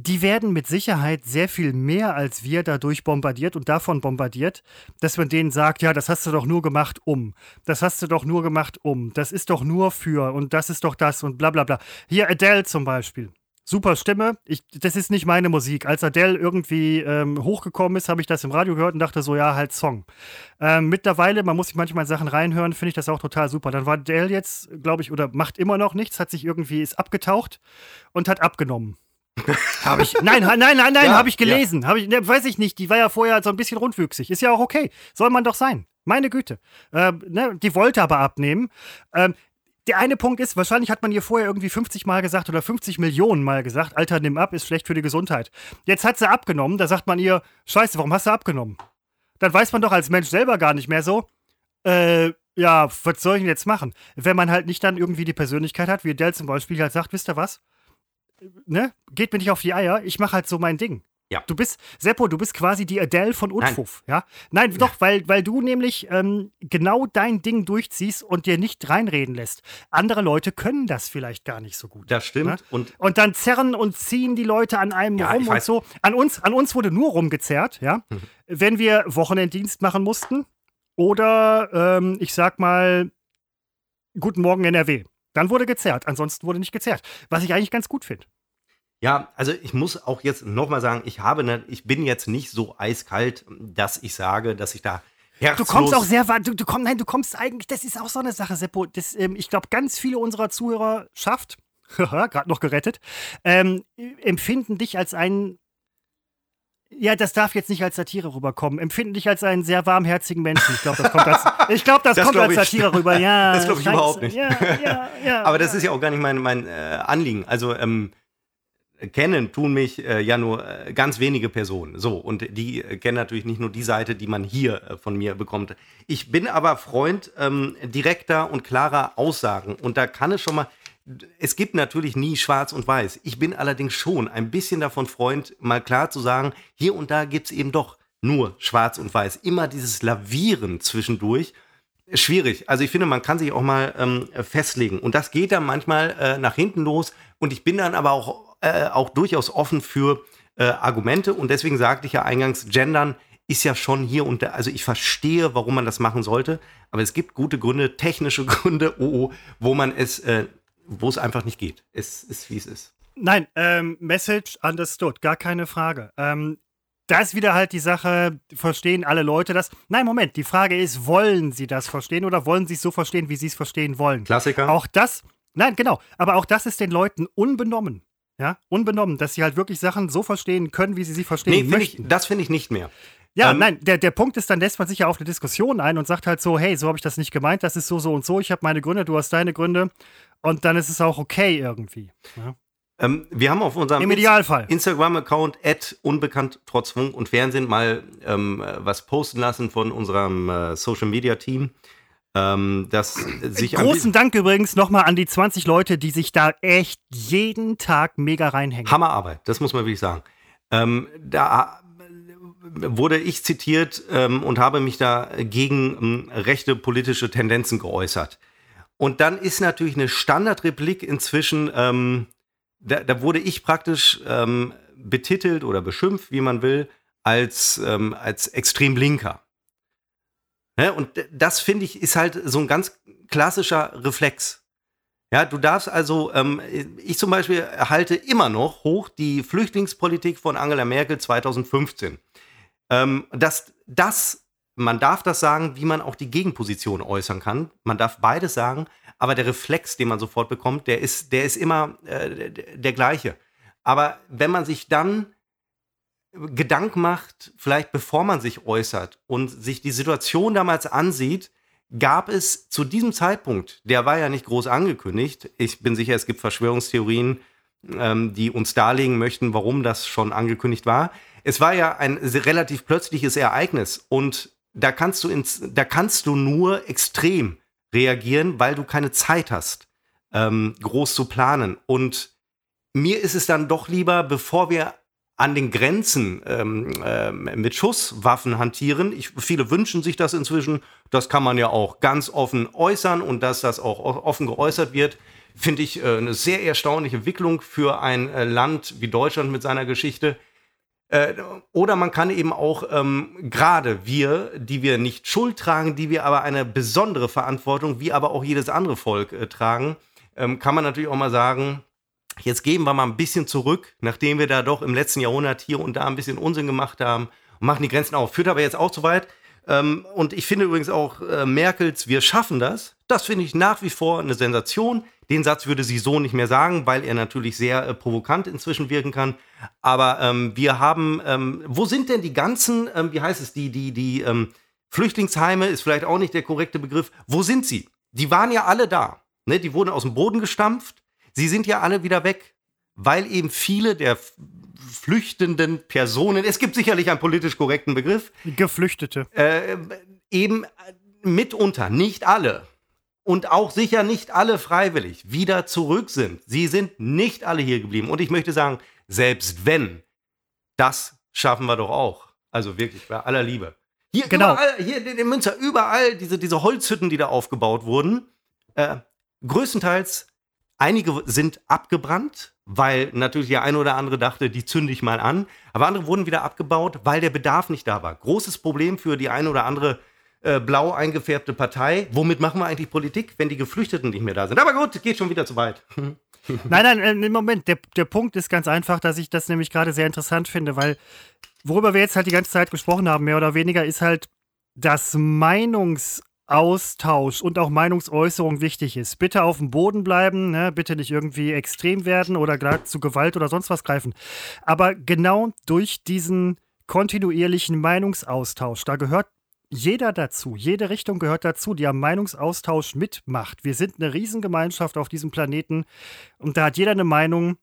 Die werden mit Sicherheit sehr viel mehr als wir dadurch bombardiert und davon bombardiert, dass man denen sagt, ja, das hast du doch nur gemacht um. Das hast du doch nur gemacht um. Das ist doch nur für und das ist doch das und bla bla bla. Hier Adele zum Beispiel. Super Stimme. Ich, das ist nicht meine Musik. Als Adele irgendwie ähm, hochgekommen ist, habe ich das im Radio gehört und dachte so, ja, halt Song. Ähm, mittlerweile, man muss sich manchmal Sachen reinhören, finde ich das auch total super. Dann war Adele jetzt, glaube ich, oder macht immer noch nichts, hat sich irgendwie, ist abgetaucht und hat abgenommen. Habe ich. Nein, nein, nein, nein, ja, habe ich gelesen. Ja. Hab ich, ne, weiß ich nicht. Die war ja vorher so ein bisschen rundwüchsig. Ist ja auch okay. Soll man doch sein. Meine Güte. Äh, ne, die wollte aber abnehmen. Ähm, der eine Punkt ist, wahrscheinlich hat man ihr vorher irgendwie 50 Mal gesagt oder 50 Millionen Mal gesagt, Alter, nimm ab, ist schlecht für die Gesundheit. Jetzt hat sie abgenommen, da sagt man ihr, Scheiße, warum hast du abgenommen? Dann weiß man doch als Mensch selber gar nicht mehr so, äh, ja, was soll ich denn jetzt machen? Wenn man halt nicht dann irgendwie die Persönlichkeit hat, wie Dell zum Beispiel halt sagt, wisst ihr was? Ne? Geht mir nicht auf die Eier, ich mache halt so mein Ding. Ja. Du bist, Seppo, du bist quasi die Adele von Unfuff, Nein. ja? Nein, ja. doch, weil, weil du nämlich ähm, genau dein Ding durchziehst und dir nicht reinreden lässt. Andere Leute können das vielleicht gar nicht so gut. Das stimmt. Ne? Und, und dann zerren und ziehen die Leute an einem ja, rum und so. An uns, an uns wurde nur rumgezerrt, ja? Mhm. Wenn wir Wochenenddienst machen mussten oder, ähm, ich sag mal, Guten Morgen NRW. Dann wurde gezerrt. Ansonsten wurde nicht gezerrt. Was ich eigentlich ganz gut finde. Ja, also ich muss auch jetzt nochmal sagen, ich habe, ne, ich bin jetzt nicht so eiskalt, dass ich sage, dass ich da Du kommst auch sehr weit, du, du kommst, nein, du kommst eigentlich, das ist auch so eine Sache, Seppo. Das, ähm, ich glaube, ganz viele unserer Zuhörer schafft, gerade *laughs* noch gerettet, ähm, empfinden dich als einen, ja, das darf jetzt nicht als Satire rüberkommen, empfinden dich als einen sehr warmherzigen Menschen. Ich glaube, das kommt als, *laughs* ich glaub, das das kommt als Satire rüber. Ja, *laughs* das glaube ich überhaupt nicht. Ja, ja, ja, *laughs* Aber das ist ja auch gar nicht mein, mein äh, Anliegen. Also, ähm, kennen tun mich äh, ja nur äh, ganz wenige Personen. So, und die äh, kennen natürlich nicht nur die Seite, die man hier äh, von mir bekommt. Ich bin aber Freund ähm, direkter und klarer Aussagen. Und da kann es schon mal, es gibt natürlich nie schwarz und weiß. Ich bin allerdings schon ein bisschen davon Freund, mal klar zu sagen, hier und da gibt es eben doch nur schwarz und weiß. Immer dieses Lavieren zwischendurch. Schwierig. Also ich finde, man kann sich auch mal ähm, festlegen. Und das geht dann manchmal äh, nach hinten los. Und ich bin dann aber auch äh, auch durchaus offen für äh, Argumente. Und deswegen sagte ich ja eingangs, Gendern ist ja schon hier und da, also ich verstehe, warum man das machen sollte, aber es gibt gute Gründe, technische *laughs* Gründe, oh, oh, wo man es, äh, wo es einfach nicht geht. Es ist, wie es ist. Nein, ähm, Message understood, gar keine Frage. Ähm, da ist wieder halt die Sache, verstehen alle Leute das? Nein, Moment, die Frage ist, wollen sie das verstehen oder wollen sie es so verstehen, wie sie es verstehen wollen? Klassiker. Auch das, nein, genau, aber auch das ist den Leuten unbenommen. Ja, unbenommen, dass sie halt wirklich Sachen so verstehen können, wie sie sie verstehen nee, möchten. Ich, das finde ich nicht mehr. Ja, ähm, nein, der, der Punkt ist, dann lässt man sich ja auf eine Diskussion ein und sagt halt so, hey, so habe ich das nicht gemeint, das ist so, so und so, ich habe meine Gründe, du hast deine Gründe und dann ist es auch okay irgendwie. Ja. Ähm, wir haben auf unserem Im Idealfall. Instagram-Account unbekannt trotz Funk und Fernsehen mal ähm, was posten lassen von unserem äh, Social-Media-Team. Ähm, dass sich Großen Dank übrigens nochmal an die 20 Leute, die sich da echt jeden Tag mega reinhängen. Hammerarbeit, das muss man wirklich sagen. Ähm, da wurde ich zitiert ähm, und habe mich da gegen ähm, rechte politische Tendenzen geäußert. Und dann ist natürlich eine Standardreplik inzwischen, ähm, da, da, wurde ich praktisch ähm, betitelt oder beschimpft, wie man will, als, als extrem linker. Ne? Und das finde ich ist halt so ein ganz klassischer Reflex. Ja, du darfst also, ähm, ich zum Beispiel halte immer noch hoch die Flüchtlingspolitik von Angela Merkel 2015. Ähm, das, das, man darf das sagen, wie man auch die Gegenposition äußern kann. Man darf beides sagen, aber der Reflex, den man sofort bekommt, der ist, der ist immer äh, der gleiche. Aber wenn man sich dann Gedanken macht, vielleicht bevor man sich äußert und sich die Situation damals ansieht, gab es zu diesem Zeitpunkt, der war ja nicht groß angekündigt, ich bin sicher, es gibt Verschwörungstheorien, ähm, die uns darlegen möchten, warum das schon angekündigt war. Es war ja ein relativ plötzliches Ereignis und da kannst du ins, da kannst du nur extrem reagieren, weil du keine Zeit hast, ähm, groß zu planen. Und mir ist es dann doch lieber, bevor wir an den Grenzen ähm, äh, mit Schusswaffen hantieren. Ich, viele wünschen sich das inzwischen. Das kann man ja auch ganz offen äußern und dass das auch offen geäußert wird, finde ich äh, eine sehr erstaunliche Entwicklung für ein äh, Land wie Deutschland mit seiner Geschichte. Äh, oder man kann eben auch ähm, gerade wir, die wir nicht Schuld tragen, die wir aber eine besondere Verantwortung, wie aber auch jedes andere Volk äh, tragen, ähm, kann man natürlich auch mal sagen, Jetzt geben wir mal ein bisschen zurück, nachdem wir da doch im letzten Jahrhundert hier und da ein bisschen Unsinn gemacht haben und machen die Grenzen auf. Führt aber jetzt auch zu weit. Ähm, und ich finde übrigens auch äh, Merkels Wir schaffen das. Das finde ich nach wie vor eine Sensation. Den Satz würde sie so nicht mehr sagen, weil er natürlich sehr äh, provokant inzwischen wirken kann. Aber ähm, wir haben, ähm, wo sind denn die ganzen, ähm, wie heißt es, die, die, die ähm, Flüchtlingsheime ist vielleicht auch nicht der korrekte Begriff. Wo sind sie? Die waren ja alle da. Ne? Die wurden aus dem Boden gestampft. Sie sind ja alle wieder weg, weil eben viele der flüchtenden Personen, es gibt sicherlich einen politisch korrekten Begriff. Geflüchtete. Äh, eben mitunter, nicht alle, und auch sicher nicht alle freiwillig wieder zurück sind. Sie sind nicht alle hier geblieben. Und ich möchte sagen, selbst wenn, das schaffen wir doch auch. Also wirklich bei aller Liebe. Hier, genau. überall, hier in Münster, überall diese, diese Holzhütten, die da aufgebaut wurden, äh, größtenteils, einige sind abgebrannt, weil natürlich der eine oder andere dachte, die zünde ich mal an. Aber andere wurden wieder abgebaut, weil der Bedarf nicht da war. Großes Problem für die eine oder andere äh, blau eingefärbte Partei. Womit machen wir eigentlich Politik, wenn die Geflüchteten nicht mehr da sind? Aber gut, geht schon wieder zu weit. *laughs* nein, nein, im Moment, der, der Punkt ist ganz einfach, dass ich das nämlich gerade sehr interessant finde, weil worüber wir jetzt halt die ganze Zeit gesprochen haben, mehr oder weniger, ist halt, dass Meinungsaustausch und auch Meinungsäußerung wichtig ist. Bitte auf dem Boden bleiben, ne? bitte nicht irgendwie extrem werden oder gerade zu Gewalt oder sonst was greifen. Aber genau durch diesen kontinuierlichen Meinungsaustausch, da gehört jeder dazu, jede Richtung gehört dazu, die am Meinungsaustausch mitmacht. Wir sind eine Riesengemeinschaft auf diesem Planeten und da hat jeder eine Meinung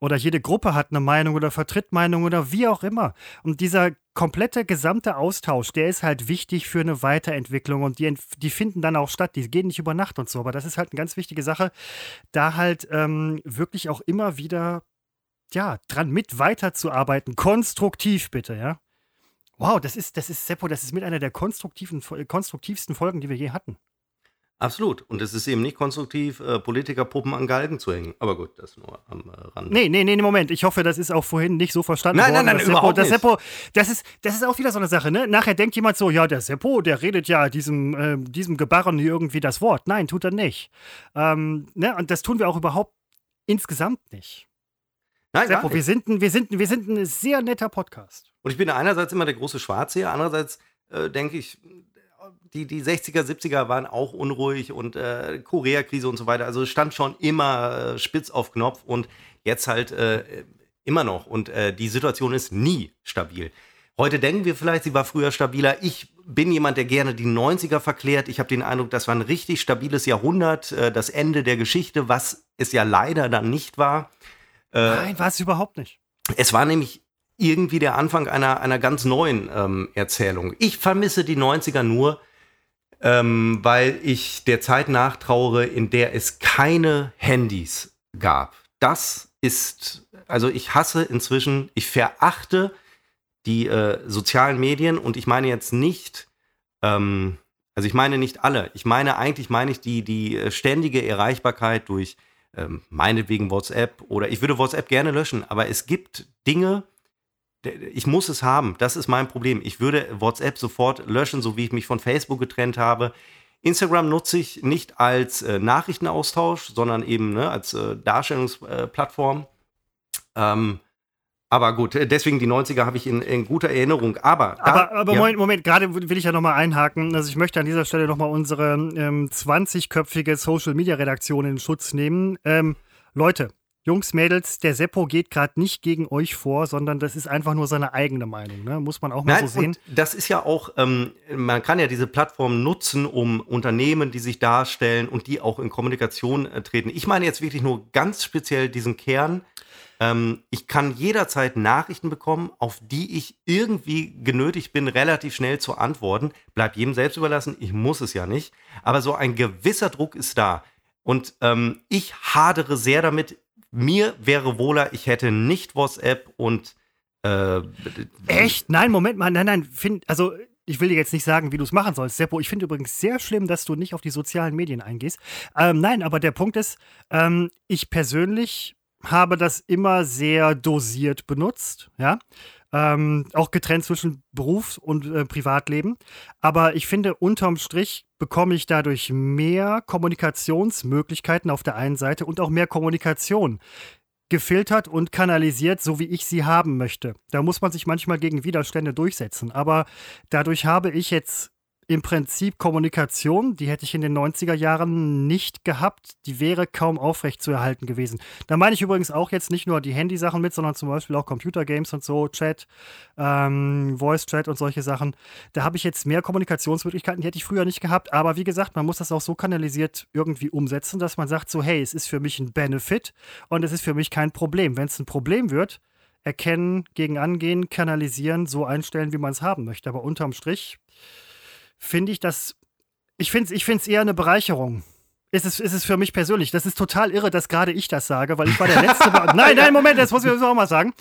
oder jede Gruppe hat eine Meinung oder vertritt Meinung oder wie auch immer. Und dieser komplette gesamte Austausch, der ist halt wichtig für eine Weiterentwicklung und die, die finden dann auch statt. Die gehen nicht über Nacht und so, aber das ist halt eine ganz wichtige Sache, da halt ähm, wirklich auch immer wieder ja, dran mit weiterzuarbeiten. Konstruktiv bitte, ja. Wow, das ist, das ist, Seppo, das ist mit einer der konstruktiven, konstruktivsten Folgen, die wir je hatten. Absolut. Und es ist eben nicht konstruktiv, äh, Politikerpuppen an Galgen zu hängen. Aber gut, das nur am äh, Rande. Nee, nee, nee, Moment. Ich hoffe, das ist auch vorhin nicht so verstanden nein, worden. Nein, nein, nein, überhaupt das Seppo, das ist, das ist auch wieder so eine Sache, ne? Nachher denkt jemand so, ja, der Seppo, der redet ja diesem, äh, diesem Gebarren hier irgendwie das Wort. Nein, tut er nicht. Ähm, ne? Und das tun wir auch überhaupt insgesamt nicht. Nein, Seppo, wir sind, ein, wir, sind, wir sind ein sehr netter Podcast. Und ich bin einerseits immer der große Schwarzseher, andererseits äh, denke ich, die, die 60er, 70er waren auch unruhig und äh, Korea-Krise und so weiter. Also es stand schon immer äh, spitz auf Knopf und jetzt halt äh, immer noch. Und äh, die Situation ist nie stabil. Heute denken wir vielleicht, sie war früher stabiler. Ich bin jemand, der gerne die 90er verklärt. Ich habe den Eindruck, das war ein richtig stabiles Jahrhundert, äh, das Ende der Geschichte, was es ja leider dann nicht war. Nein, war es überhaupt nicht. Es war nämlich irgendwie der Anfang einer, einer ganz neuen ähm, Erzählung. Ich vermisse die 90er nur, ähm, weil ich der Zeit nachtrauere, in der es keine Handys gab. Das ist, also ich hasse inzwischen, ich verachte die äh, sozialen Medien und ich meine jetzt nicht, ähm, also ich meine nicht alle, ich meine eigentlich meine ich die, die äh, ständige Erreichbarkeit durch ähm, meinetwegen WhatsApp oder ich würde WhatsApp gerne löschen, aber es gibt Dinge, ich muss es haben. Das ist mein Problem. Ich würde WhatsApp sofort löschen, so wie ich mich von Facebook getrennt habe. Instagram nutze ich nicht als äh, Nachrichtenaustausch, sondern eben ne, als äh, Darstellungsplattform. Ähm, aber gut, äh, deswegen die 90er habe ich in, in, guter Erinnerung. Aber, da, aber, aber ja. Moment, Moment, gerade will ich ja nochmal einhaken. Also ich möchte an dieser Stelle nochmal unsere ähm, 20-köpfige Social-Media-Redaktion in Schutz nehmen. Ähm, Leute, Jungs, Mädels, der Seppo geht gerade nicht gegen euch vor, sondern das ist einfach nur seine eigene Meinung. Ne? Muss man auch mal Nein, so sehen. das ist ja auch, ähm, man kann ja diese Plattform nutzen, um Unternehmen, die sich darstellen und die auch in Kommunikation äh, treten. Ich meine jetzt wirklich nur ganz speziell diesen Kern. Ähm, ich kann jederzeit Nachrichten bekommen, auf die ich irgendwie genötigt bin, relativ schnell zu antworten. Bleibt jedem selbst überlassen. Ich muss es ja nicht. Aber so ein gewisser Druck ist da. Und ähm, ich hadere sehr damit, mir wäre wohler, ich hätte nicht WhatsApp und äh, Echt? Nein, Moment mal, nein, nein, find, also ich will dir jetzt nicht sagen, wie du es machen sollst, Seppo. Ich finde übrigens sehr schlimm, dass du nicht auf die sozialen Medien eingehst. Ähm, nein, aber der Punkt ist, ähm, ich persönlich habe das immer sehr dosiert benutzt, ja. Ähm, auch getrennt zwischen Beruf und äh, Privatleben. Aber ich finde, unterm Strich bekomme ich dadurch mehr Kommunikationsmöglichkeiten auf der einen Seite und auch mehr Kommunikation gefiltert und kanalisiert, so wie ich sie haben möchte. Da muss man sich manchmal gegen Widerstände durchsetzen. Aber dadurch habe ich jetzt im Prinzip Kommunikation, die hätte ich in den 90er Jahren nicht gehabt. Die wäre kaum aufrecht zu erhalten gewesen. Da meine ich übrigens auch jetzt nicht nur die Handysachen mit, sondern zum Beispiel auch Computergames und so, Chat, ähm, Voice-Chat und solche Sachen. Da habe ich jetzt mehr Kommunikationsmöglichkeiten, die hätte ich früher nicht gehabt. Aber wie gesagt, man muss das auch so kanalisiert irgendwie umsetzen, dass man sagt so, hey, es ist für mich ein Benefit und es ist für mich kein Problem. Wenn es ein Problem wird, erkennen, gegen angehen, kanalisieren, so einstellen, wie man es haben möchte. Aber unterm Strich finde ich das, ich finde es ich eher eine Bereicherung. Ist es, ist es für mich persönlich. Das ist total irre, dass gerade ich das sage, weil ich war der Letzte. bei, *laughs* nein, nein, Moment, das muss ich auch mal sagen.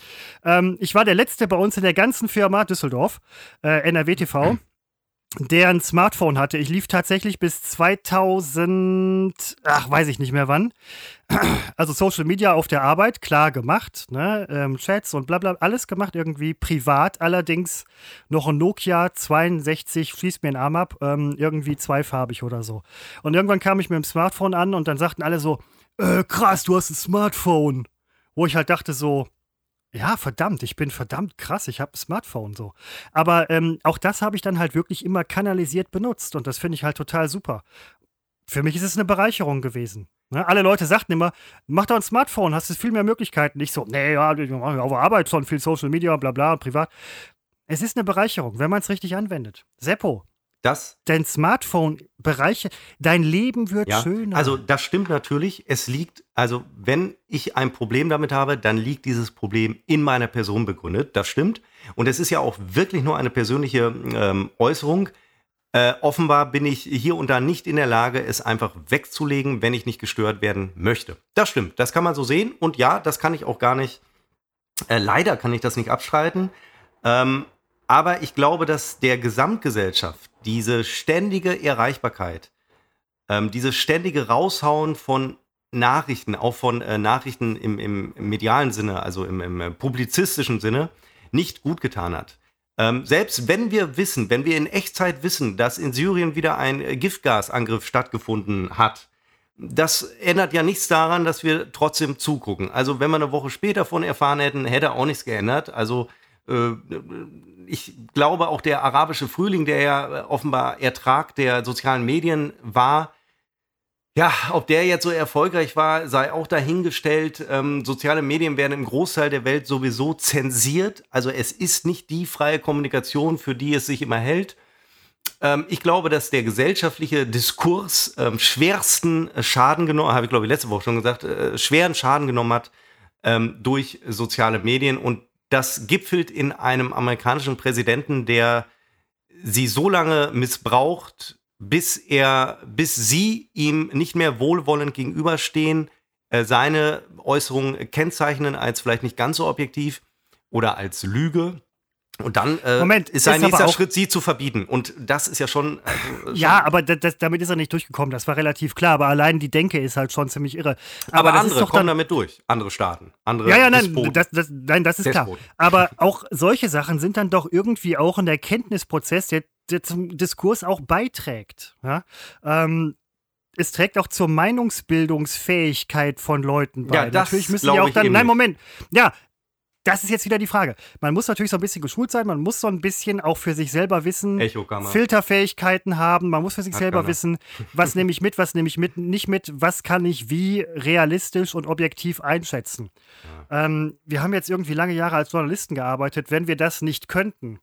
Ähm, ich war der Letzte bei uns in der ganzen Firma Düsseldorf, äh, NRW TV, der ein Smartphone hatte. Ich lief tatsächlich bis 2000, ach, weiß ich nicht mehr wann. *clears throat* Also Social Media auf der Arbeit, klar gemacht, ne? Ähm, Chats und bla bla, alles gemacht irgendwie privat, allerdings noch ein Nokia 62, schließt mir den Arm ab, ähm, irgendwie zweifarbig oder so. Und irgendwann kam ich mit dem Smartphone an und dann sagten alle so, äh, krass, du hast ein Smartphone. Wo ich halt dachte so, ja, verdammt, ich bin verdammt krass, ich habe ein Smartphone so. Aber ähm, auch das habe ich dann halt wirklich immer kanalisiert benutzt und das finde ich halt total super. Für mich ist es eine Bereicherung gewesen. Ne? Alle Leute sagten immer, mach doch ein Smartphone, hast du viel mehr Möglichkeiten. Ich so, nee, ja, ich auf Arbeit schon viel Social Media, bla bla, privat. Es ist eine Bereicherung, wenn man es richtig anwendet. Seppo, das? Dein Smartphone bereichert, dein Leben wird ja, schöner. Also das stimmt natürlich. Es liegt, also wenn ich ein Problem damit habe, dann liegt dieses Problem in meiner Person begründet. Das stimmt. Und es ist ja auch wirklich nur eine persönliche ähm, Äußerung. Äh, offenbar bin ich hier und da nicht in der Lage, es einfach wegzulegen, wenn ich nicht gestört werden möchte. Das stimmt. Das kann man so sehen. Und ja, das kann ich auch gar nicht. Äh, leider kann ich das nicht abstreiten. Ähm, aber ich glaube, dass der Gesamtgesellschaft diese ständige Erreichbarkeit, ähm, dieses ständige Raushauen von Nachrichten, auch von äh, Nachrichten im, im, medialen Sinne, also im, im, äh, publizistischen Sinne, nicht gut getan hat. Ähm, selbst wenn wir wissen, wenn wir in Echtzeit wissen, dass in Syrien wieder ein äh, Giftgasangriff stattgefunden hat, das ändert ja nichts daran, dass wir trotzdem zugucken. Also wenn wir eine Woche später davon erfahren hätten, hätte auch nichts geändert. Also äh, ich glaube, auch der arabische Frühling, der ja offenbar Ertrag der sozialen Medien war, ja, ob der jetzt so erfolgreich war, sei auch dahingestellt. Ähm, soziale Medien werden im Großteil der Welt sowieso zensiert. Also es ist nicht die freie Kommunikation, für die es sich immer hält. Ähm, ich glaube, dass der gesellschaftliche Diskurs ähm, schwersten Schaden genommen, habe ich glaube ich letzte Woche schon gesagt, äh, schweren Schaden genommen hat ähm, durch soziale Medien und das gipfelt in einem amerikanischen Präsidenten, der sie so lange missbraucht, bis er, bis sie ihm nicht mehr wohlwollend gegenüberstehen, äh, seine Äußerungen kennzeichnen als vielleicht nicht ganz so objektiv oder als Lüge. Und dann äh, Moment, ist sein nächster Schritt, sie zu verbieten. Und das ist ja schon. Also, schon ja, aber das, damit ist er nicht durchgekommen. Das war relativ klar. Aber allein die Denke ist halt schon ziemlich irre. Aber, aber andere kommen damit durch. Andere Staaten. Andere ja, ja, nein, das, das, nein, das ist Despoten. klar. Aber *laughs* auch solche Sachen sind dann doch irgendwie auch ein Erkenntnisprozess, der, der zum Diskurs auch beiträgt. Ja? Ähm, es trägt auch zur Meinungsbildungsfähigkeit von Leuten bei. Ja, das Natürlich müssen die auch dann. Nein, Moment. Ja, das ist jetzt wieder die Frage. Man muss natürlich so ein bisschen geschult sein, man muss so ein bisschen auch für sich selber wissen, Filterfähigkeiten haben, man muss für sich Hat selber wissen, was nehme ich mit, was nehme ich mit, nicht mit, was kann ich wie realistisch und objektiv einschätzen. Ja. Ähm, wir haben jetzt irgendwie lange Jahre als Journalisten gearbeitet. Wenn wir das nicht könnten,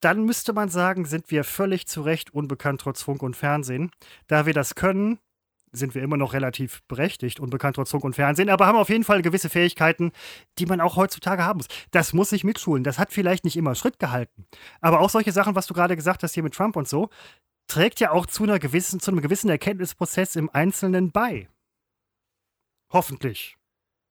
dann müsste man sagen, sind wir völlig zu Recht unbekannt trotz Funk und Fernsehen. Da wir das können, sind wir immer noch relativ berechtigt, unbekannt trotz Funk und Fernsehen, aber haben auf jeden Fall gewisse Fähigkeiten, die man auch heutzutage haben muss. Das muss sich mitschulen. Das hat vielleicht nicht immer Schritt gehalten. Aber auch solche Sachen, was du gerade gesagt hast hier mit Trump und so, trägt ja auch zu, einer gewissen, zu einem gewissen Erkenntnisprozess im Einzelnen bei. Hoffentlich.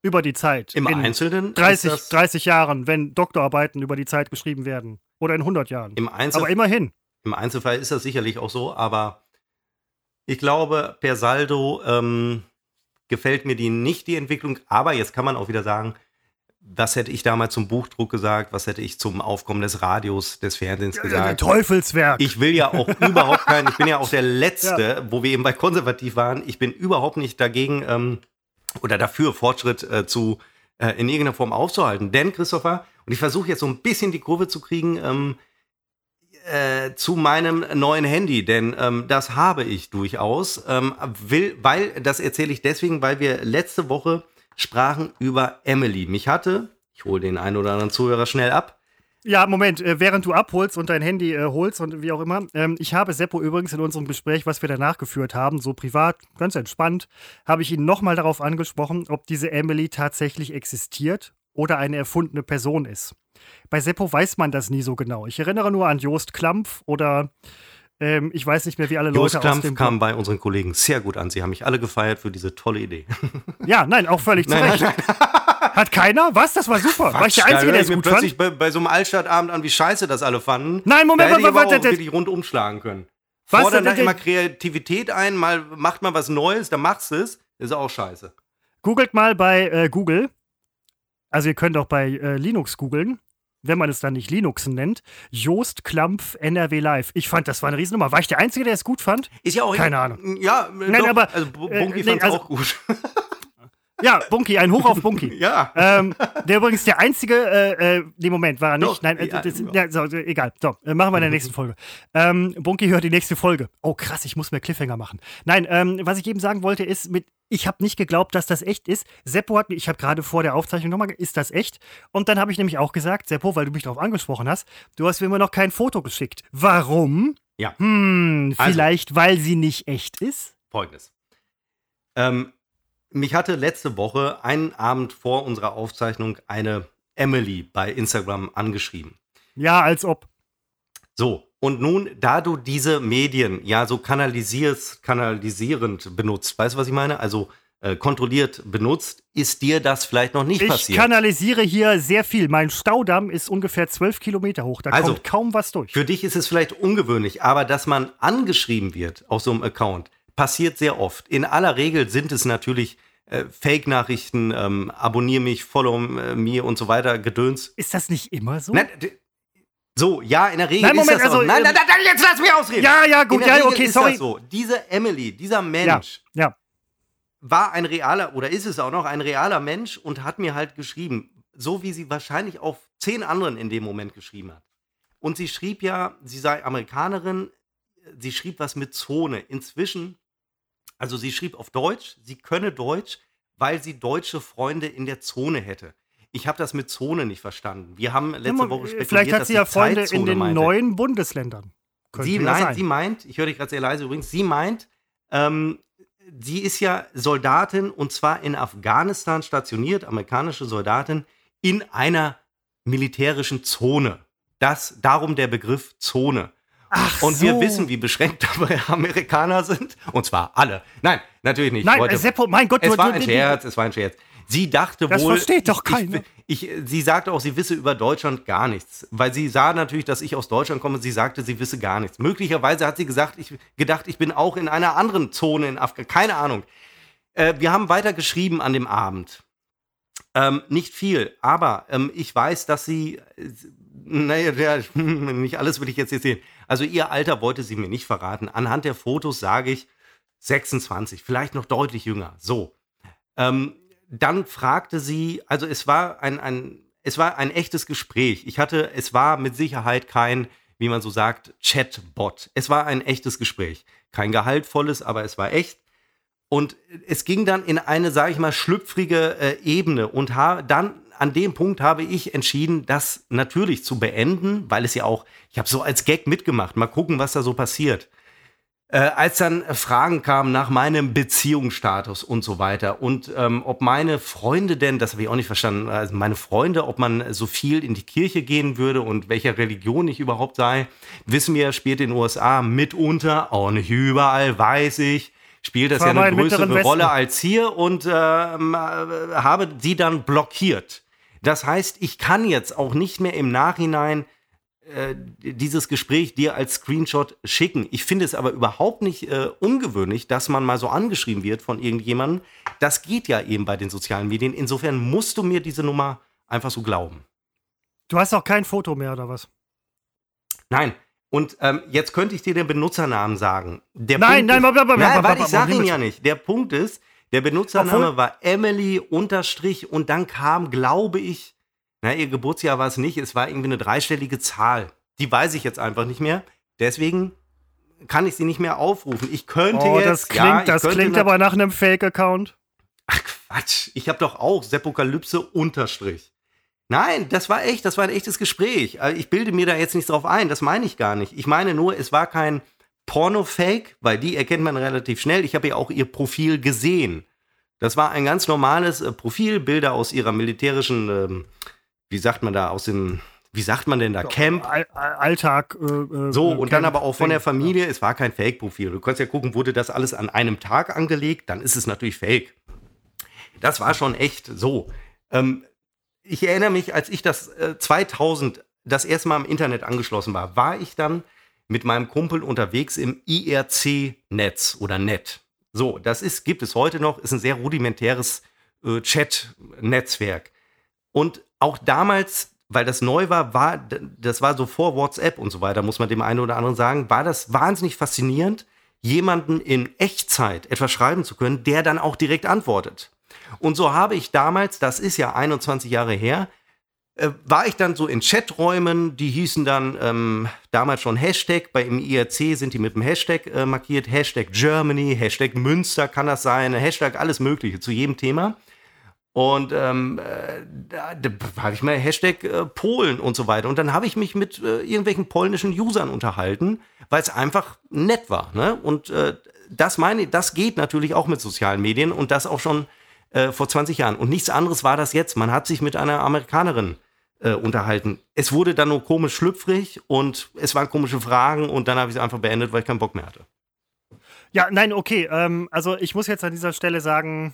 Über die Zeit. Im Einzelnen? 30, 30 Jahren, wenn Doktorarbeiten über die Zeit geschrieben werden. Oder in 100 Jahren. Im Einzel aber immerhin. Im Einzelfall ist das sicherlich auch so, aber ich glaube, per Saldo ähm, gefällt mir die nicht, die Entwicklung. Aber jetzt kann man auch wieder sagen, was hätte ich damals zum Buchdruck gesagt? Was hätte ich zum Aufkommen des Radios, des Fernsehens gesagt? Teufelswerk. Ich will ja auch *laughs* überhaupt kein, ich bin ja auch der Letzte, ja. wo wir eben bei konservativ waren. Ich bin überhaupt nicht dagegen ähm, oder dafür, Fortschritt äh, zu äh, in irgendeiner Form aufzuhalten. Denn, Christopher, und ich versuche jetzt so ein bisschen die Kurve zu kriegen, ähm, äh, zu meinem neuen Handy, denn ähm, das habe ich durchaus. Ähm, will, weil, das erzähle ich deswegen, weil wir letzte Woche sprachen über Emily. Mich hatte, ich hole den einen oder anderen Zuhörer schnell ab, ja, Moment, äh, während du abholst und dein Handy äh, holst und wie auch immer. Ähm, ich habe Seppo übrigens in unserem Gespräch, was wir danach geführt haben, so privat, ganz entspannt, habe ich ihn nochmal darauf angesprochen, ob diese Emily tatsächlich existiert oder eine erfundene Person ist. Bei Seppo weiß man das nie so genau. Ich erinnere nur an Jost Klampf oder ähm, ich weiß nicht mehr, wie alle Jost Leute Klampf aus dem kam bei unseren Kollegen sehr gut an. Sie haben mich alle gefeiert für diese tolle Idee. *laughs* Ja, nein, auch völlig zu Recht. Hat keiner? Was? Das war super. Quatsch, war ich der Einzige, der es gut plötzlich? Bei, bei so einem Altstadtabend an, wie scheiße das alle fanden. Nein, Moment, da hätte ich aber auch wirklich rund umschlagen können. Was Fordern da immer Kreativität ein, mal macht mal was Neues, dann machst du es. Ist auch scheiße. Googelt mal bei äh, Google. Also ihr könnt auch bei äh, Linux googeln wenn man es dann nicht Linuxen nennt, Joost Klampf NRW Live. Ich fand, das war eine Riesennummer. War ich der Einzige, der es gut fand? Ist ja auch. Keine Ahnung. Ja, Nein, doch, aber. Also, Bunky äh, fand es also, auch gut. *laughs* Ja, Bunky, ein Hoch auf Bunky. *laughs* ja. Ähm, der übrigens der einzige, äh, äh, nee, Moment, war er nicht. Doch, Nein, äh, ja, das, ja, so, egal. So, äh, machen wir in der nächsten Folge. Ähm, Bunky hört die nächste Folge. Oh, krass, ich muss mehr Cliffhanger machen. Nein, ähm, was ich eben sagen wollte, ist, mit, ich habe nicht geglaubt, dass das echt ist. Seppo hat mir, ich habe gerade vor der Aufzeichnung nochmal, ist das echt? Und dann habe ich nämlich auch gesagt, Seppo, weil du mich darauf angesprochen hast, du hast mir immer noch kein Foto geschickt. Warum? Ja. Hm, also vielleicht, also, weil sie nicht echt ist? Folgendes. Ähm, mich hatte letzte Woche, einen Abend vor unserer Aufzeichnung, eine Emily bei Instagram angeschrieben. Ja, als ob. So, und nun, da du diese Medien ja so kanalisierst, kanalisierend benutzt, weißt du, was ich meine? Also äh, kontrolliert benutzt, ist dir das vielleicht noch nicht ich passiert. Ich kanalisiere hier sehr viel. Mein Staudamm ist ungefähr zwölf Kilometer hoch. Da also, kommt kaum was durch. Für dich ist es vielleicht ungewöhnlich, aber dass man angeschrieben wird auf so einem Account, passiert sehr oft. In aller Regel sind es natürlich äh, Fake-Nachrichten, ähm, abonniere mich, follow äh, mir und so weiter, Gedöns. Ist das nicht immer so? Nein, so, ja, in der Regel nein, Moment, ist das also, so. Nein, nein, nein, nein, jetzt lass mich ausreden. Ja, ja, gut, ja, okay, ist sorry. Das so. Diese Emily, dieser Mensch, ja, ja. war ein realer, oder ist es auch noch, ein realer Mensch und hat mir halt geschrieben, so wie sie wahrscheinlich auf zehn anderen in dem Moment geschrieben hat. Und sie schrieb ja, sie sei Amerikanerin, sie schrieb was mit Zone. Inzwischen also sie schrieb auf Deutsch, sie könne Deutsch, weil sie deutsche Freunde in der Zone hätte. Ich habe das mit Zone nicht verstanden. Wir haben letzte Woche spekuliert, Vielleicht hat sie ja Freunde in den meinte. neuen Bundesländern. sie, nein, sie meint, ich höre dich gerade sehr leise übrigens, sie meint, ähm, sie ist ja Soldatin und zwar in Afghanistan stationiert, amerikanische Soldatin, in einer militärischen Zone. Das, darum der Begriff Zone. Ach und so. wir wissen, wie beschränkt *laughs* dabei Amerikaner sind. Und zwar alle. Nein, natürlich nicht. Nein, Leute, Seppo, mein Gott. Es du, war ein Scherz, es war ein Scherz. Sie dachte das wohl. Das versteht doch keiner. Ich, ich, sie sagte auch, sie wisse über Deutschland gar nichts. Weil sie sah natürlich, dass ich aus Deutschland komme. Sie sagte, sie wisse gar nichts. Möglicherweise hat sie gesagt, ich, gedacht, ich bin auch in einer anderen Zone in Afrika. Keine Ahnung. Äh, wir haben weiter geschrieben an dem Abend. Ähm, nicht viel, aber ähm, ich weiß, dass sie. Äh, naja, *laughs* nicht alles will ich jetzt hier sehen. Also ihr Alter wollte sie mir nicht verraten. Anhand der Fotos sage ich 26, vielleicht noch deutlich jünger. So. Ähm, dann fragte sie, also es war ein, ein, es war ein echtes Gespräch. Ich hatte, es war mit Sicherheit kein, wie man so sagt, Chatbot. Es war ein echtes Gespräch. Kein gehaltvolles, aber es war echt. Und es ging dann in eine, sage ich mal, schlüpfrige äh, Ebene. Und dann an dem Punkt habe ich entschieden, das natürlich zu beenden, weil es ja auch, ich habe so als Gag mitgemacht, mal gucken, was da so passiert. Äh, als dann Fragen kamen nach meinem Beziehungsstatus und so weiter und ähm, ob meine Freunde denn, das habe ich auch nicht verstanden, also meine Freunde, ob man so viel in die Kirche gehen würde und welcher Religion ich überhaupt sei, wissen wir, spielt in den USA mitunter, auch nicht überall, weiß ich, spielt das ja eine größere Rolle als hier und ähm, äh, habe sie dann blockiert. Das heißt, ich kann jetzt auch nicht mehr im Nachhinein äh, dieses Gespräch dir als Screenshot schicken. Ich finde es aber überhaupt nicht äh, ungewöhnlich, dass man mal so angeschrieben wird von irgendjemandem. Das geht ja eben bei den sozialen Medien. Insofern musst du mir diese Nummer einfach so glauben. Du hast auch kein Foto mehr, oder was? Nein. Und ähm, jetzt könnte ich dir den Benutzernamen sagen. Der nein, Punkt nein, ist, nein, nein, warte, ich sage ihn ja nicht. Der Punkt ist, der Benutzername Obwohl, war Emily unterstrich und dann kam, glaube ich, na, ihr Geburtsjahr war es nicht, es war irgendwie eine dreistellige Zahl, Die weiß ich jetzt einfach nicht mehr. Deswegen kann ich sie nicht mehr aufrufen. Ich könnte Oh, jetzt. das klingt, ja, das klingt aber nach einem Fake-Account. Ach Quatsch, ich habe doch auch Sepokalypse unterstrich. Nein, das war echt, das war ein echtes Gespräch. Also Ich bilde mir da jetzt nichts drauf ein, das meine ich gar nicht. Ich meine nur, es war kein Porno-Fake, weil die erkennt man relativ schnell. Ich habe ja auch ihr Profil gesehen. Das war ein ganz normales äh, Profil, Bilder aus ihrer militärischen, ähm, wie sagt man da, aus dem, wie sagt man denn da, Camp. All, All- Alltag. Äh, äh, So, und dann Camp- aber auch von der. Familie. Es war kein Fake-Profil. Du kannst ja gucken, wurde das alles an einem Tag angelegt, dann ist es natürlich Fake. Das war schon echt so. Ähm, ich erinnere mich, als ich das äh, 2000 das erste Mal im Internet angeschlossen war, war ich dann mit meinem Kumpel unterwegs im IRC-Netz oder Net. So, das ist, gibt es heute noch, ist ein sehr rudimentäres äh, Chat-Netzwerk. Und auch damals, weil das neu war, war, das war so vor WhatsApp und so weiter, muss man dem einen oder anderen sagen, war das wahnsinnig faszinierend, jemanden in Echtzeit etwas schreiben zu können, der dann auch direkt antwortet. Und so habe ich damals, das ist ja 21 Jahre her, äh, war ich dann so in Chaträumen, die hießen dann ähm, damals schon Hashtag, bei im IRC sind die mit dem Hashtag äh, markiert, Hashtag Germany, Hashtag Münster kann das sein, Hashtag alles mögliche zu jedem Thema. Und ähm, äh, da, habe ich mal Hashtag äh, Polen und so weiter. Und dann habe ich mich mit äh, irgendwelchen polnischen Usern unterhalten, weil es einfach nett war. Ne? Und äh, das meine das geht natürlich auch mit sozialen Medien und das auch schon äh, vor 20 Jahren. Und nichts anderes war das jetzt. Man hat sich mit einer Amerikanerin äh, unterhalten. Es wurde dann nur komisch schlüpfrig und es waren komische Fragen und dann habe ich es einfach beendet, weil ich keinen Bock mehr hatte. Ja, nein, okay. Ähm, also ich muss jetzt an dieser Stelle sagen,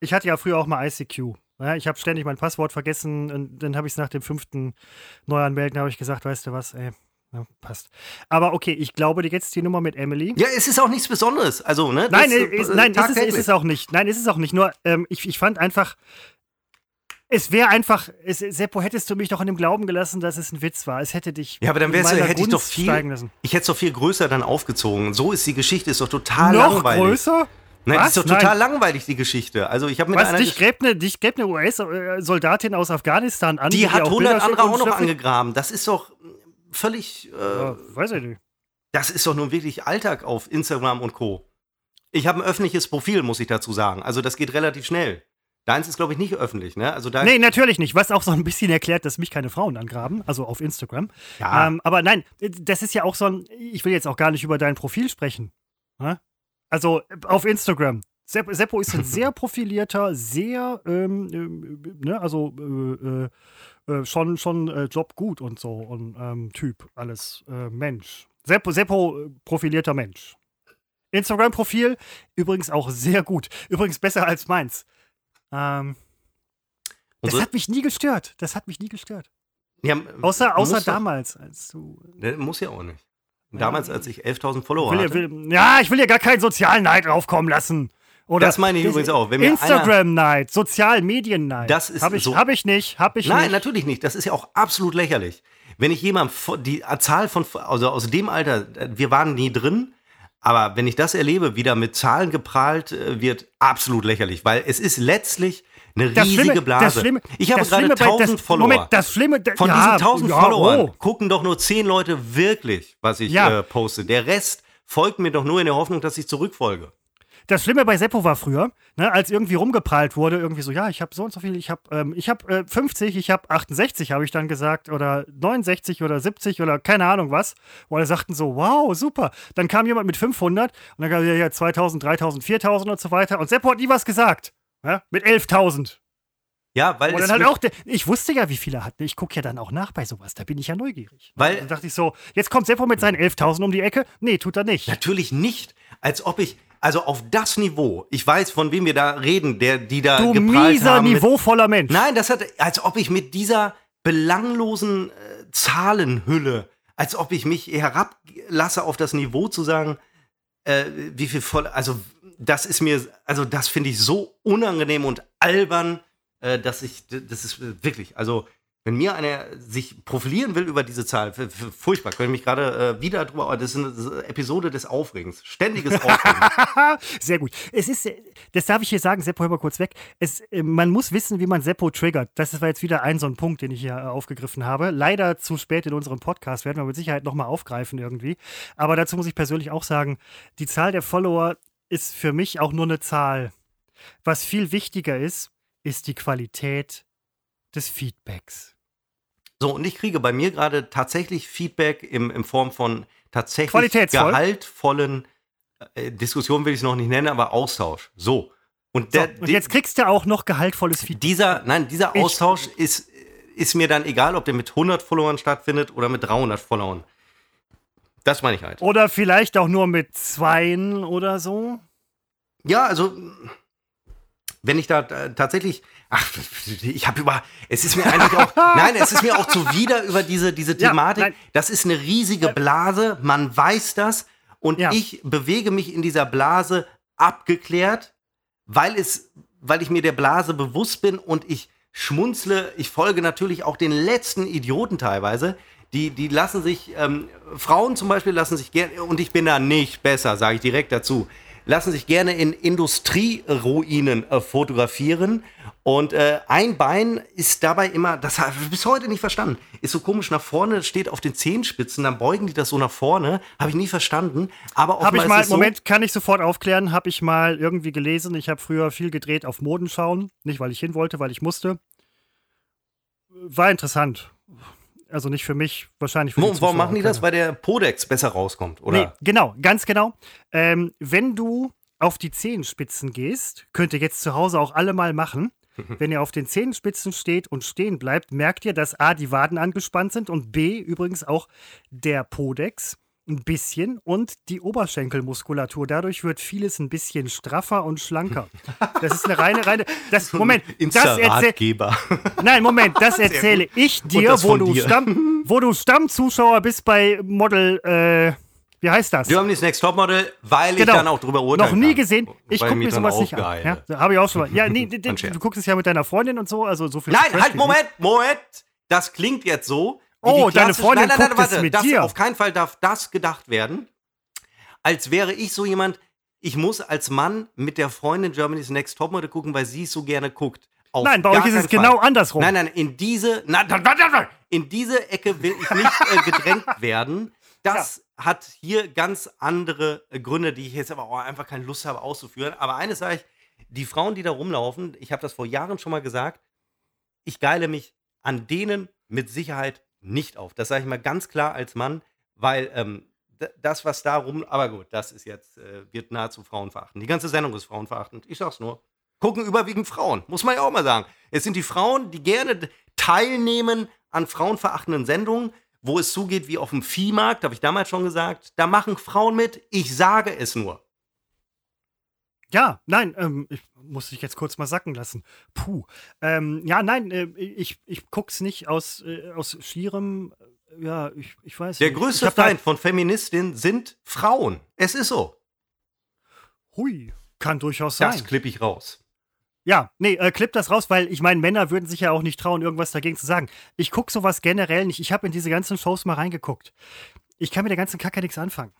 ich hatte ja früher auch mal ICQ. Ja, ich habe ständig mein Passwort vergessen und dann habe ich es nach dem fünften Neuanmelden habe ich gesagt, weißt du was, ey, ja, passt. Aber okay, ich glaube dir jetzt die Nummer mit Emily. Ja, es ist auch nichts Besonderes. Also, ne? Nein, das, äh, ist, nein, ist es, tagtäglich. ist es auch nicht. Nein, ist es auch nicht. Nur, ähm, ich, ich fand einfach, es wäre einfach, es, Seppo, hättest du mich doch in dem Glauben gelassen, dass es ein Witz war. Es hätte dich. Ja, aber dann wär's, hätte ich doch Gunst viel, ich hätte es doch viel größer dann aufgezogen. So ist die Geschichte, ist doch total Noch langweilig. größer? Nein, Was? das ist doch total langweilig, die Geschichte. Also ich habe mit Was, einer, dich gräbt eine, dich gräbt eine US-Soldatin aus Afghanistan an? die hat auch 100 Bilder andere auch noch angegraben. Das ist doch völlig, äh, Ja, weiß ich nicht. das ist doch nun wirklich Alltag auf Instagram und Co. Ich habe ein öffentliches Profil, muss ich dazu sagen. Also das geht relativ schnell. Deins ist, glaube ich, nicht öffentlich, ne? Also da Nee, natürlich nicht. Was auch so ein bisschen erklärt, dass mich keine Frauen angraben, also auf Instagram. Ja. Ähm, aber nein, das ist ja auch so ein. Ich will jetzt auch gar nicht über dein Profil sprechen. ne? Also auf Instagram. Sepp, Seppo ist ein *laughs* sehr profilierter, sehr, ähm, ähm, ne, also äh, äh, äh, schon, schon äh, Job gut und so und ähm, Typ, alles äh, Mensch. Seppo, Seppo, äh, profilierter Mensch. Instagram-Profil übrigens auch sehr gut. Übrigens besser als meins. Ähm, das Unsere- hat mich nie gestört. Das hat mich nie gestört. ja, Außer, außer damals, als du. Ne, Muss ja auch nicht. Damals, als ich 11.000 Follower Will, hatte. will, ja, ich will ja gar keinen sozialen Neid draufkommen lassen. Oder Das meine ich übrigens auch. Instagram-Neid, Sozial-Medien-Neid. Das ist hab ich, so- Hab ich nicht, hab ich Nein, nicht. natürlich nicht. Das ist ja auch absolut lächerlich. Wenn ich jemand, vo- die Zahl von, also aus dem Alter, wir waren nie drin, aber wenn ich das erlebe, wie da mit Zahlen geprahlt äh, wird, absolut lächerlich, weil es ist letztlich eine Das riesige Schlimme- Blase. das Schlimme- ich habe gerade Schlimme bei- 1000 das, Follower. Moment, das Schlimme. da- Von ja, diesen 1000 ja, Followern oh. gucken doch nur 10 Leute wirklich, was ich Ja. äh, poste. Der Rest folgt mir doch nur in der Hoffnung, dass ich zurückfolge. Das Schlimme bei Seppo war früher, ne, als irgendwie rumgeprallt wurde, irgendwie so, ja, ich habe so und so viel, ich habe ähm, ich hab, äh, 50, ich habe 68, habe ich dann gesagt, oder 69 oder 70 oder keine Ahnung was. Wo alle sagten so, wow, super. Dann kam jemand mit 500 und dann kam ja, ja 2000, 3000, 4000 und so weiter. Und Seppo hat nie was gesagt. Ja, mit 11.000. Ja, weil Und dann halt auch, der, ich wusste ja, wie viele er hat. Ich gucke ja dann auch nach bei sowas. Da bin ich ja neugierig. Weil- dann dachte ich so, jetzt kommt Seppo mit seinen 11.000 um die Ecke. Nee, tut er nicht. Natürlich nicht. Als ob ich, also auf das Niveau, ich weiß, von wem wir da reden, der, die da Du geprahlt mieser, haben. niveauvoller Mensch. Nein, das hat, als ob ich mit dieser belanglosen äh, Zahlenhülle, als ob ich mich herablasse auf das Niveau zu sagen, äh, wie viel voll, also das ist mir, also das finde ich so unangenehm und albern, äh, dass ich, das ist wirklich, also Wenn mir einer sich profilieren will über diese Zahl, furchtbar, können mich gerade äh, wieder drüber, das ist eine Episode des Aufregens, ständiges *laughs* Aufregen. Sehr gut. Es ist, das darf ich hier sagen, Seppo, hör mal kurz weg. Es, äh, man muss wissen, wie man Seppo triggert. Das war jetzt wieder ein so ein Punkt, den ich hier äh, aufgegriffen habe. Leider zu spät in unserem Podcast, werden wir mit Sicherheit nochmal aufgreifen irgendwie. Aber dazu muss ich persönlich auch sagen, die Zahl der Follower ist für mich auch nur eine Zahl. Was viel wichtiger ist, ist die Qualität des Feedbacks. So, und ich kriege bei mir gerade tatsächlich Feedback im, in Form von tatsächlich gehaltvollen äh, Diskussionen will ich es noch nicht nennen, aber Austausch. So. Und, der, so, und jetzt kriegst du auch noch gehaltvolles Feedback. Dieser, nein, dieser ich, Austausch ist, ist mir dann egal, ob der mit 100 Followern stattfindet oder mit 300 Followern. Das meine ich halt. Oder vielleicht auch nur mit zweien oder so. Ja, also wenn ich da äh, tatsächlich, ach, ich habe über, es ist mir eigentlich auch, *laughs* nein, es ist mir auch zuwider über diese, diese Thematik. Ja, das ist eine riesige Blase, man weiß das und ja. ich bewege mich in dieser Blase abgeklärt, weil es, weil ich mir der Blase bewusst bin und ich schmunzle, ich folge natürlich auch den letzten Idioten teilweise, die, die lassen sich, ähm, Frauen zum Beispiel lassen sich gerne, und ich bin da nicht besser, sage ich direkt dazu, lassen sich gerne in Industrieruinen äh, fotografieren. Und äh, ein Bein ist dabei immer, das habe ich bis heute nicht verstanden, ist so komisch nach vorne, steht auf den Zehenspitzen, dann beugen die das so nach vorne. Habe ich nie verstanden. Aber habe ich mal, so Moment, kann ich sofort aufklären, habe ich mal irgendwie gelesen. Ich habe früher viel gedreht auf Modenschauen. Nicht, weil ich hin wollte, weil ich musste. War interessant. Also nicht für mich, wahrscheinlich für Warum machen die das? Weil der Podex besser rauskommt, oder? Nee, genau, ganz genau. Ähm, wenn du auf die Zehenspitzen gehst, könnt ihr jetzt zu Hause auch alle mal machen. *laughs* Wenn ihr auf den Zehenspitzen steht und stehen bleibt, merkt ihr, dass A, die Waden angespannt sind und B, übrigens auch der Podex ein bisschen und die Oberschenkelmuskulatur. Dadurch wird vieles ein bisschen straffer und schlanker. *laughs* Das ist eine reine, reine. Das, Moment, das erzähle. Nein, Moment, das erzähle ich dir, wo du, dir. Stamm, wo du Stammzuschauer bist bei Model. Äh, wie heißt das? Germany's Next Topmodel, weil genau. ich dann auch drüber urteilen Noch nie kann. gesehen. Ich gucke mir sowas nicht an. Ja, Habe ich auch schon mal. Ja, nee, *laughs* du guckst es ja mit deiner Freundin und so, also so viel. Nein, halt, Moment, Moment. Das klingt jetzt so, Oh, deine Freundin nein, nein, nein, warte, mit das, dir. Auf keinen Fall darf das gedacht werden, als wäre ich so jemand, ich muss als Mann mit der Freundin Germany's Next Topmodel gucken, weil sie es so gerne guckt. Auf nein, bei euch ist es Fall. genau andersrum. Nein, nein, in diese, nein, in diese Ecke will ich nicht äh, *laughs* gedrängt werden. Das ja. hat hier ganz andere äh, Gründe, die ich jetzt aber auch einfach keine Lust habe auszuführen. Aber eines sage ich, die Frauen, die da rumlaufen, ich habe das vor Jahren schon mal gesagt, ich geile mich an denen mit Sicherheit nicht auf. Das sage ich mal ganz klar als Mann, weil ähm, das, was da rum, aber gut, das ist jetzt, äh, wird nahezu frauenverachtend. Die ganze Sendung ist frauenverachtend. Ich sag's nur. Gucken überwiegend Frauen, muss man ja auch mal sagen. Es sind die Frauen, die gerne teilnehmen an frauenverachtenden Sendungen, wo es zugeht wie auf dem Viehmarkt, habe ich damals schon gesagt. Da machen Frauen mit, ich sage es nur. Ja, nein, ähm, ich muss dich jetzt kurz mal sacken lassen. Puh. Ähm, ja, nein, äh, ich, ich guck's nicht aus, äh, aus schierem, äh, ja, ich, ich weiß Der nicht. größte Feind von Feministinnen sind Frauen. Es ist so. Hui, kann durchaus sein. Das klipp ich raus. Ja, nee, äh, klipp das raus, weil ich meine, Männer würden sich ja auch nicht trauen, irgendwas dagegen zu sagen. Ich gucke sowas generell nicht. Ich habe in diese ganzen Shows mal reingeguckt. Ich kann mit der ganzen Kacke nichts anfangen.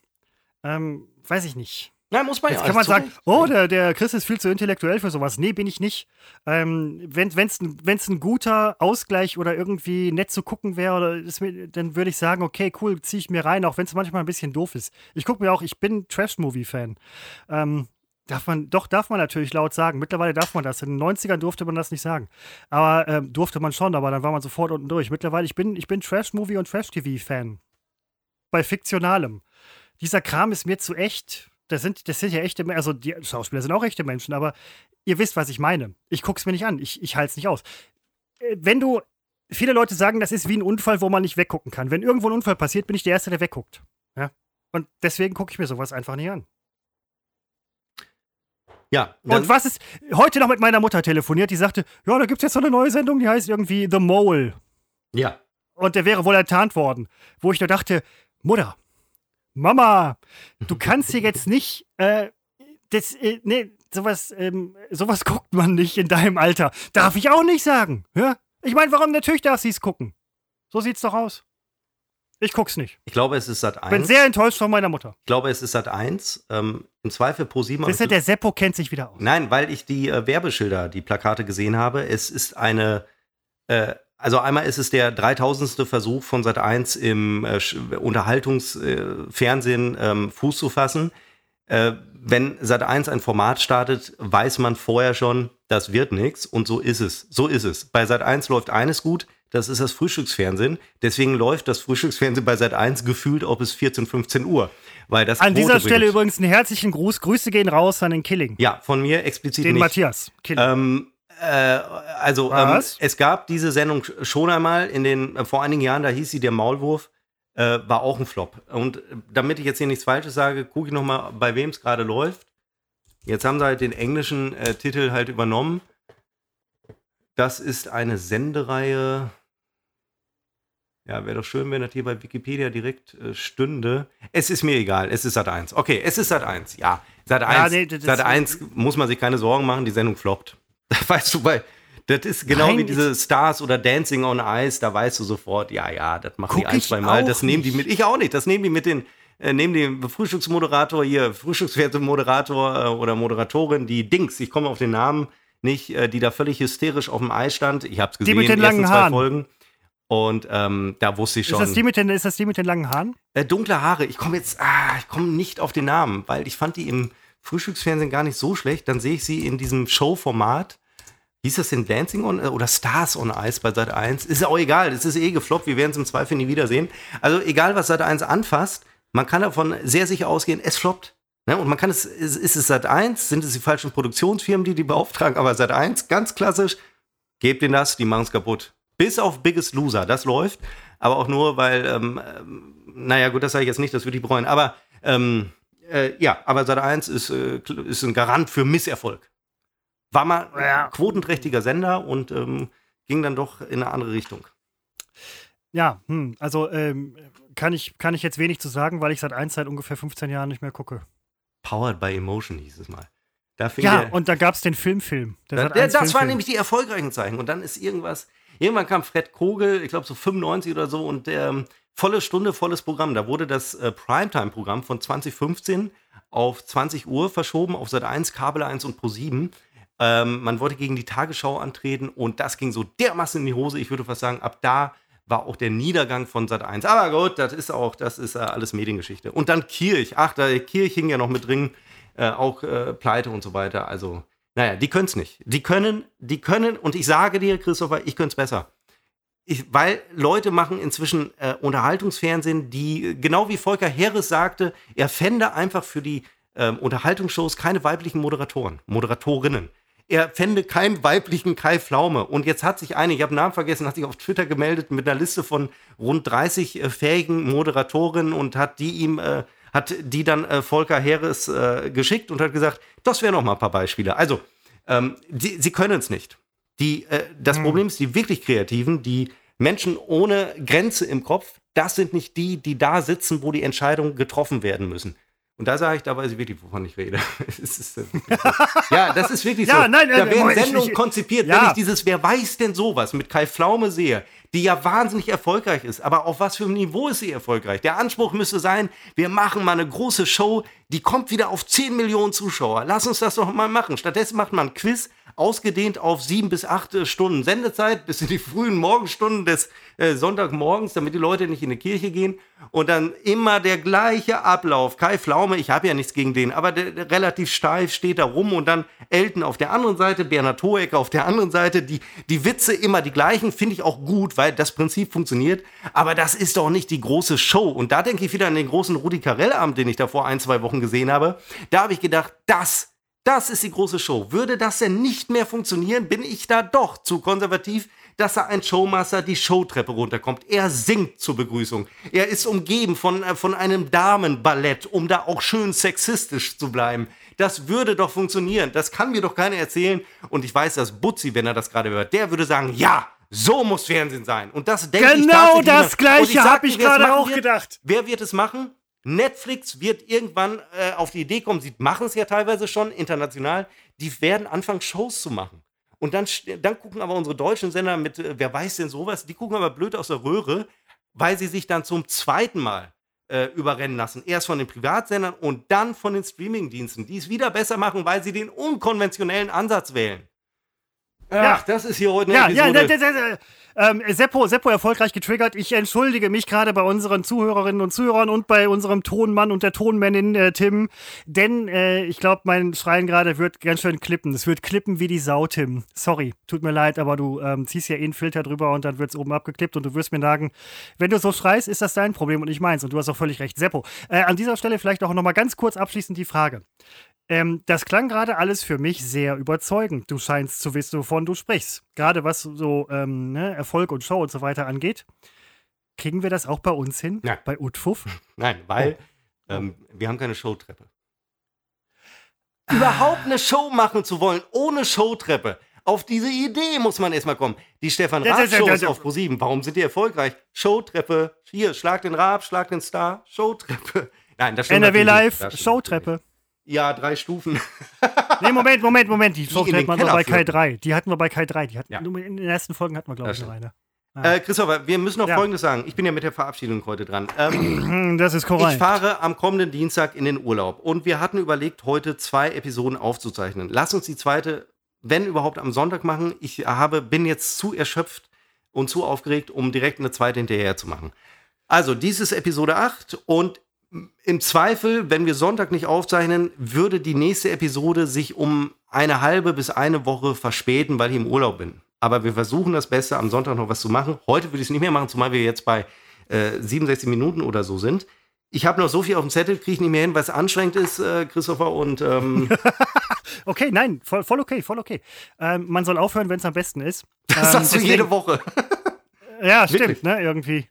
Ähm, weiß ich nicht. Nein, muss man Jetzt ja. kann man sagen, oh, der, der Chris ist viel zu intellektuell für sowas. Nee, bin ich nicht. Ähm, wenn es ein, ein guter Ausgleich oder irgendwie nett zu gucken wäre, dann würde ich sagen, okay, cool, ziehe ich mir rein, auch wenn es manchmal ein bisschen doof ist. Ich gucke mir auch, ich bin Trash-Movie-Fan. Ähm, Darf man, doch, darf man natürlich laut sagen. Mittlerweile darf man das. In den 90ern durfte man das nicht sagen. Aber ähm, durfte man schon, aber dann war man sofort unten durch. Mittlerweile, ich bin, ich bin Trash-Movie und Trash-TV-Fan. Bei Fiktionalem. Dieser Kram ist mir zu echt das sind, das sind ja echte, also die Schauspieler sind auch echte Menschen, aber ihr wisst, was ich meine. Ich guck's mir nicht an, ich, ich halte es nicht aus. Äh, wenn du, viele Leute sagen, das ist wie ein Unfall, wo man nicht weggucken kann. Wenn irgendwo ein Unfall passiert, bin ich der Erste, der wegguckt. Ja? Und deswegen gucke ich mir sowas einfach nicht an. Ja. Und was ist, heute noch mit meiner Mutter telefoniert, die sagte, ja, da gibt es jetzt so eine neue Sendung, die heißt irgendwie The Mole. Ja. Und der wäre wohl enttarnt worden. Wo ich nur dachte, Mutter, Mama, du kannst hier jetzt nicht, äh, das, äh, nee, sowas, ähm, sowas guckt man nicht in deinem Alter. Darf ich auch nicht sagen. Ja? Ich meine, warum natürlich darf sie es gucken? So sieht's doch aus. Ich guck's nicht. Ich glaube, es ist Sat 1. Bin sehr enttäuscht von meiner Mutter. Ich glaube, es ist Sat 1. Ähm, Im Zweifel pro 7. Wisst ihr, der Seppo kennt sich wieder aus. Nein, weil ich die äh, Werbeschilder, die Plakate gesehen habe. Es ist eine, äh, also einmal ist es der 3000. Versuch von Sat 1 im äh, Unterhaltungsfernsehen ähm, Fuß zu fassen. Äh, wenn Sat 1 ein Format startet, weiß man vorher schon, das wird nichts. Und so ist es. So ist es. Bei Sat 1 läuft eines gut, das ist das Frühstücksfernsehen. Deswegen läuft das Frühstücksfernsehen bei Sat 1 gefühlt auch bis 14, 15 Uhr. Weil das An Quote dieser Stelle bringt. übrigens einen herzlichen Gruß. Grüße gehen raus an den Killing. Ja, von mir explizit den nicht. Matthias. Killing. Ähm, äh, also ähm, es gab diese Sendung schon einmal in den äh, vor einigen Jahren, da hieß sie der Maulwurf, äh, war auch ein Flop. Und äh, damit ich jetzt hier nichts Falsches sage, gucke ich noch mal, bei wem es gerade läuft. Jetzt haben sie halt den englischen äh, Titel halt übernommen. Das ist eine Sendereihe. Ja, wäre doch schön, wenn das hier bei Wikipedia direkt äh, stünde. Es ist mir egal, es ist Sat 1. Okay, es ist Sat 1. Ja, Sat 1. nee, das- Sat 1 muss man sich keine Sorgen machen, die Sendung floppt. *laughs* Weißt du, bei das ist genau Nein, wie diese Stars oder Dancing on Ice, da weißt du sofort, ja, ja, das machen die ein, zwei Mal, das nehmen die mit. Ich auch nicht, das nehmen die mit den äh, nehmen den Frühstücksmoderator hier, Frühstücksfernsehmoderator äh, oder Moderatorin, die Dings, ich komme auf den Namen nicht, äh, die da völlig hysterisch auf dem Eis stand. Ich habe es gesehen, mit den die ersten langen zwei Haaren. Folgen. Und ähm, da wusste ich ist, schon. das die mit den, ist das die mit den langen Haaren? Äh, dunkle Haare. Ich komme jetzt, ah, ich komme nicht auf den Namen, weil ich fand die im Frühstücksfernsehen gar nicht so schlecht. Dann sehe ich sie in diesem Showformat. Hieß das denn Dancing on äh, oder Stars on Ice bei Sat 1? Ist ja auch egal, das ist eh gefloppt, wir werden es im Zweifel nie wiedersehen. Also egal, was Sat 1 anfasst, man kann davon sehr sicher ausgehen, es floppt. Ne? Und man kann es, ist, ist es Sat 1, sind es die falschen Produktionsfirmen, die die beauftragen, aber Sat 1, ganz klassisch, gebt ihnen das, die machen es kaputt. Bis auf Biggest Loser, das läuft, aber auch nur, weil, ähm, ähm, naja, gut, das sage ich jetzt nicht, das würde ich bereuen, aber ähm, äh, ja, aber Sat 1 ist, äh, ist ein Garant für Misserfolg. War mal ein Ja. quotenträchtiger Sender und ähm, ging dann doch in eine andere Richtung. Ja, hm, also ähm, kann, ich, kann ich jetzt wenig zu sagen, weil ich seit 1 seit ungefähr 15 Jahren nicht mehr gucke. Powered by Emotion hieß es mal. Ja, der, und da gab es den Filmfilm. Der der, 1 das waren Filmfilm. nämlich die erfolgreichen Zeichen. Und dann ist irgendwas. Irgendwann kam Fred Kogel, ich glaube so 95 oder so, und ähm, volle Stunde, volles Programm. Da wurde das äh, Primetime-Programm von 2015 auf 20 Uhr verschoben, auf Sat 1, Kabel 1 und Pro 7. Ähm, man wollte gegen die Tagesschau antreten und das ging so dermaßen in die Hose. Ich würde fast sagen, ab da war auch der Niedergang von Sat 1. Aber gut, das ist auch, das ist äh, alles Mediengeschichte. Und dann Kirch. Ach, da Kirch hing ja noch mit drin, äh, auch äh, Pleite und so weiter. Also, naja, die können es nicht. Die können, die können, und ich sage dir, Christopher, ich könnte es besser. Ich, weil Leute machen inzwischen äh, Unterhaltungsfernsehen, die, äh, genau wie Volker Heres sagte, er fände einfach für die ähm, Unterhaltungsshows keine weiblichen Moderatoren, Moderatorinnen. Er fände keinen weiblichen Kai Pflaume. Und jetzt hat sich eine, ich habe Namen vergessen, hat sich auf Twitter gemeldet mit einer Liste von rund 30 äh, fähigen Moderatorinnen und hat die ihm, äh, hat die dann äh, Volker Heres äh, geschickt und hat gesagt, das wären noch mal ein paar Beispiele. Also, ähm, die, sie können es nicht. Die, äh, das Problem ist, die wirklich Kreativen, die Menschen ohne Grenze im Kopf, das sind nicht die, die da sitzen, wo die Entscheidungen getroffen werden müssen. Und da sage ich, da weiß ich wirklich, wovon ich rede. *laughs* Ist, äh, *laughs* ja, das ist wirklich Ja, so. nein, da äh, werden Sendungen ich- konzipiert, ja. wenn ich dieses Wer weiß denn sowas mit Kai Pflaume sehe, die ja wahnsinnig erfolgreich ist. Aber auf was für einem Niveau ist sie erfolgreich? Der Anspruch müsste sein, wir machen mal eine große Show, die kommt wieder auf 10 Millionen Zuschauer. Lass uns das doch mal machen. Stattdessen macht man ein Quiz, ausgedehnt auf sieben bis acht äh, Stunden Sendezeit, bis in die frühen Morgenstunden des äh, Sonntagmorgens, damit die Leute nicht in die Kirche gehen. Und dann immer der gleiche Ablauf. Kai Pflaume, ich habe ja nichts gegen den, aber der, der relativ steif steht da rum und dann Elton auf der anderen Seite, Bernhard Hoecker auf der anderen Seite. Die, die Witze immer die gleichen, finde ich auch gut, weil das Prinzip funktioniert. Aber das ist doch nicht die große Show. Und da denke ich wieder an den großen Rudi Carell-Abend, den ich da vor ein, zwei Wochen gesehen habe. Da habe ich gedacht, das das ist die große Show. Würde das denn nicht mehr funktionieren, bin ich da doch zu konservativ, dass da ein Showmaster die Showtreppe runterkommt. Er singt zur Begrüßung. Er ist umgeben von, äh, von einem Damenballett, um da auch schön sexistisch zu bleiben. Das würde doch funktionieren. Das kann mir doch keiner erzählen. Und ich weiß, dass Butzi, wenn er das gerade hört, der würde sagen, ja, so muss Fernsehen sein. Und das denke ich Genau das. Gleiche Und sag hab dir, ich gerade auch wird. gedacht. Wer wird es machen? Netflix wird irgendwann äh, auf die Idee kommen, sie machen es ja teilweise schon international, die werden anfangen, Shows zu machen. Und dann, dann gucken aber unsere deutschen Sender mit, äh, wer weiß denn sowas, die gucken aber blöd aus der Röhre, weil sie sich dann zum zweiten Mal äh, überrennen lassen. Erst von den Privatsendern und dann von den Streamingdiensten, die es wieder besser machen, weil sie den unkonventionellen Ansatz wählen. Ach, ja. das ist hier heute eine ja, Episode. Ja, ja, ähm, Seppo, Seppo erfolgreich getriggert. Ich entschuldige mich gerade bei unseren Zuhörerinnen und Zuhörern und bei unserem Tonmann und der Tonmännin äh, Tim, denn äh, ich glaube, mein Schreien gerade wird ganz schön klippen. Es wird klippen wie die Sau, Tim. Sorry, tut mir leid, aber du ähm, ziehst ja eh einen Filter drüber und dann wird es oben abgeklippt und du wirst mir sagen, wenn du so schreist, ist das dein Problem und ich meins und du hast auch völlig recht. Seppo, äh, an dieser Stelle vielleicht auch nochmal ganz kurz abschließend die Frage. Ähm, das klang gerade alles für mich sehr überzeugend. Du scheinst zu wissen, wovon du sprichst. Gerade was so ähm, ne, Erfolg und Show und so weiter angeht. Kriegen wir das auch bei uns hin? Nein. Bei Utfuff? Nein, weil oh. ähm, wir haben keine Showtreppe. Überhaupt eine Show machen zu wollen, ohne Showtreppe. Auf diese Idee muss man erstmal kommen. Die Stefan Raab-Show ist auf Pro7. Warum sind die erfolgreich? Showtreppe. Hier, schlag den Raab, schlag den Star. Showtreppe. *laughs* Nein, das stimmt NRW Live, Showtreppe. Ja, drei Stufen. *laughs* nee, Moment, Moment, Moment. Die Software hatten wir bei Kai 3. Die hatten wir bei Kai 3. Die hatten, ja. In den ersten Folgen hatten wir, glaube ich, noch eine. Ah. Äh, Christopher, wir müssen noch ja. Folgendes sagen. Ich bin ja mit der Verabschiedung heute dran. Ähm, *clears throat* das ist korrekt. Ich fahre am kommenden Dienstag in den Urlaub und wir hatten überlegt, heute zwei Episoden aufzuzeichnen. Lass uns die zweite, wenn überhaupt, am Sonntag machen. Ich habe, bin jetzt zu erschöpft und zu aufgeregt, um direkt eine zweite hinterher zu machen. Also, dies ist Episode 8 und im Zweifel, wenn wir Sonntag nicht aufzeichnen, würde die nächste Episode sich um eine halbe bis eine Woche verspäten, weil ich im Urlaub bin. Aber wir versuchen das Beste, am Sonntag noch was zu machen. Heute würde ich es nicht mehr machen, zumal wir jetzt bei äh, 67 Minuten oder so sind. Ich habe noch so viel auf dem Zettel, kriege ich nicht mehr hin, weil es anstrengend ist, äh, Christopher. Und ähm *laughs* okay, nein, voll, voll, okay, voll okay. Ähm, man soll aufhören, wenn es am besten ist. *laughs* Das ähm, sagst du jede Woche. ja, *laughs* stimmt, Wirklich? ne, irgendwie.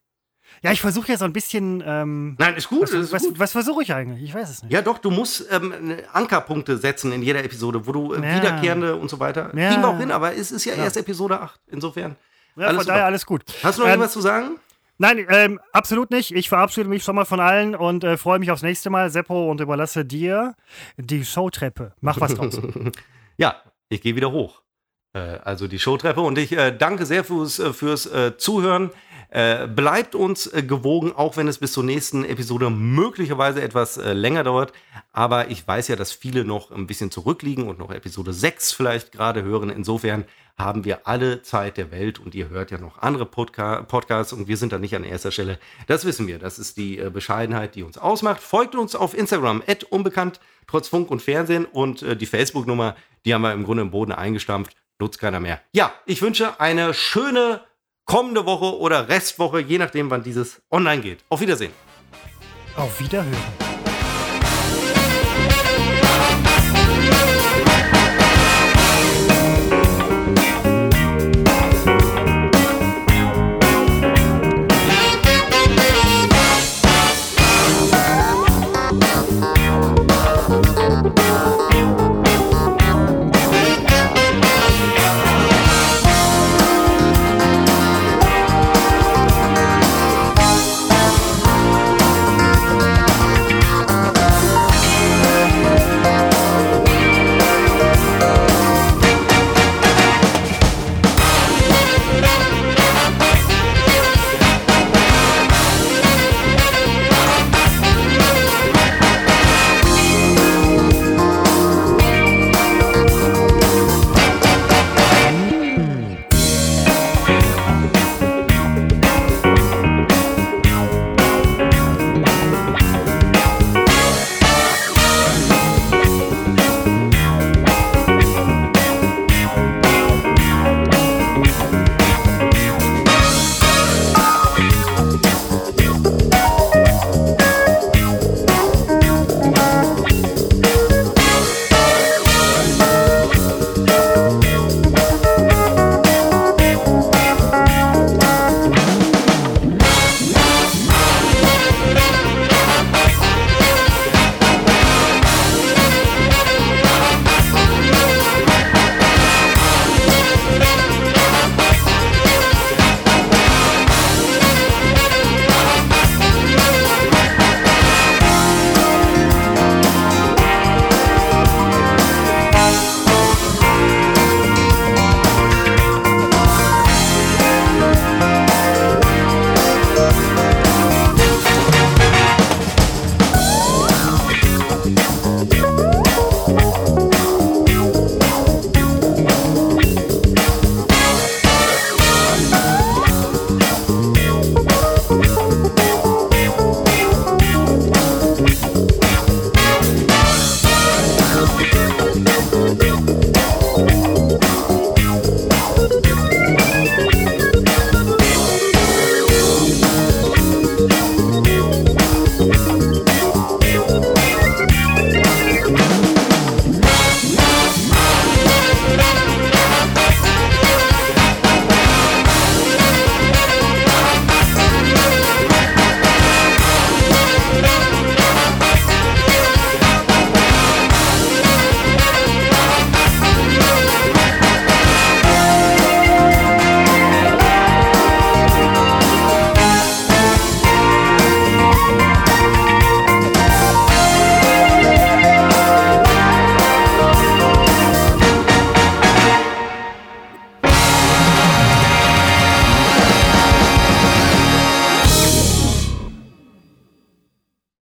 Ja, ich versuche ja so ein bisschen. Ähm, Nein, ist gut. Was, ist was, gut. was versuche ich eigentlich? Ich weiß es nicht. Ja, doch, du musst ähm, Ankerpunkte setzen in jeder Episode, wo du äh, ja. wiederkehrende und so weiter. Ja. Kriegen wir auch hin, aber es ist ja, ja. erst Episode 8. Insofern. Ja, alles von daher alles gut. Hast du noch ähm, irgendwas zu sagen? Nein, ähm, absolut nicht. Ich verabschiede mich schon mal von allen und äh, freue mich aufs nächste Mal, Seppo, und überlasse dir die Showtreppe. Mach was draus. *laughs* ja, ich gehe wieder hoch. Äh, also die Showtreppe und ich äh, danke sehr fürs, äh, fürs äh, Zuhören. Äh, bleibt uns äh, gewogen, auch wenn es bis zur nächsten Episode möglicherweise etwas äh, länger dauert. Aber ich weiß ja, dass viele noch ein bisschen zurückliegen und noch Episode 6 vielleicht gerade hören. Insofern haben wir alle Zeit der Welt und ihr hört ja noch andere Podca Podcasts und wir sind da nicht an erster Stelle. Das wissen wir. Das ist die äh, Bescheidenheit, die uns ausmacht. Folgt uns auf Instagram, unbekannt, trotz Funk und Fernsehen und äh, die Facebook-Nummer, die haben wir im Grunde im Boden eingestampft. Nutzt keiner mehr. Ja, ich wünsche eine schöne kommende Woche oder Restwoche, je nachdem, wann dieses online geht. Auf Wiedersehen. Auf Wiederhören.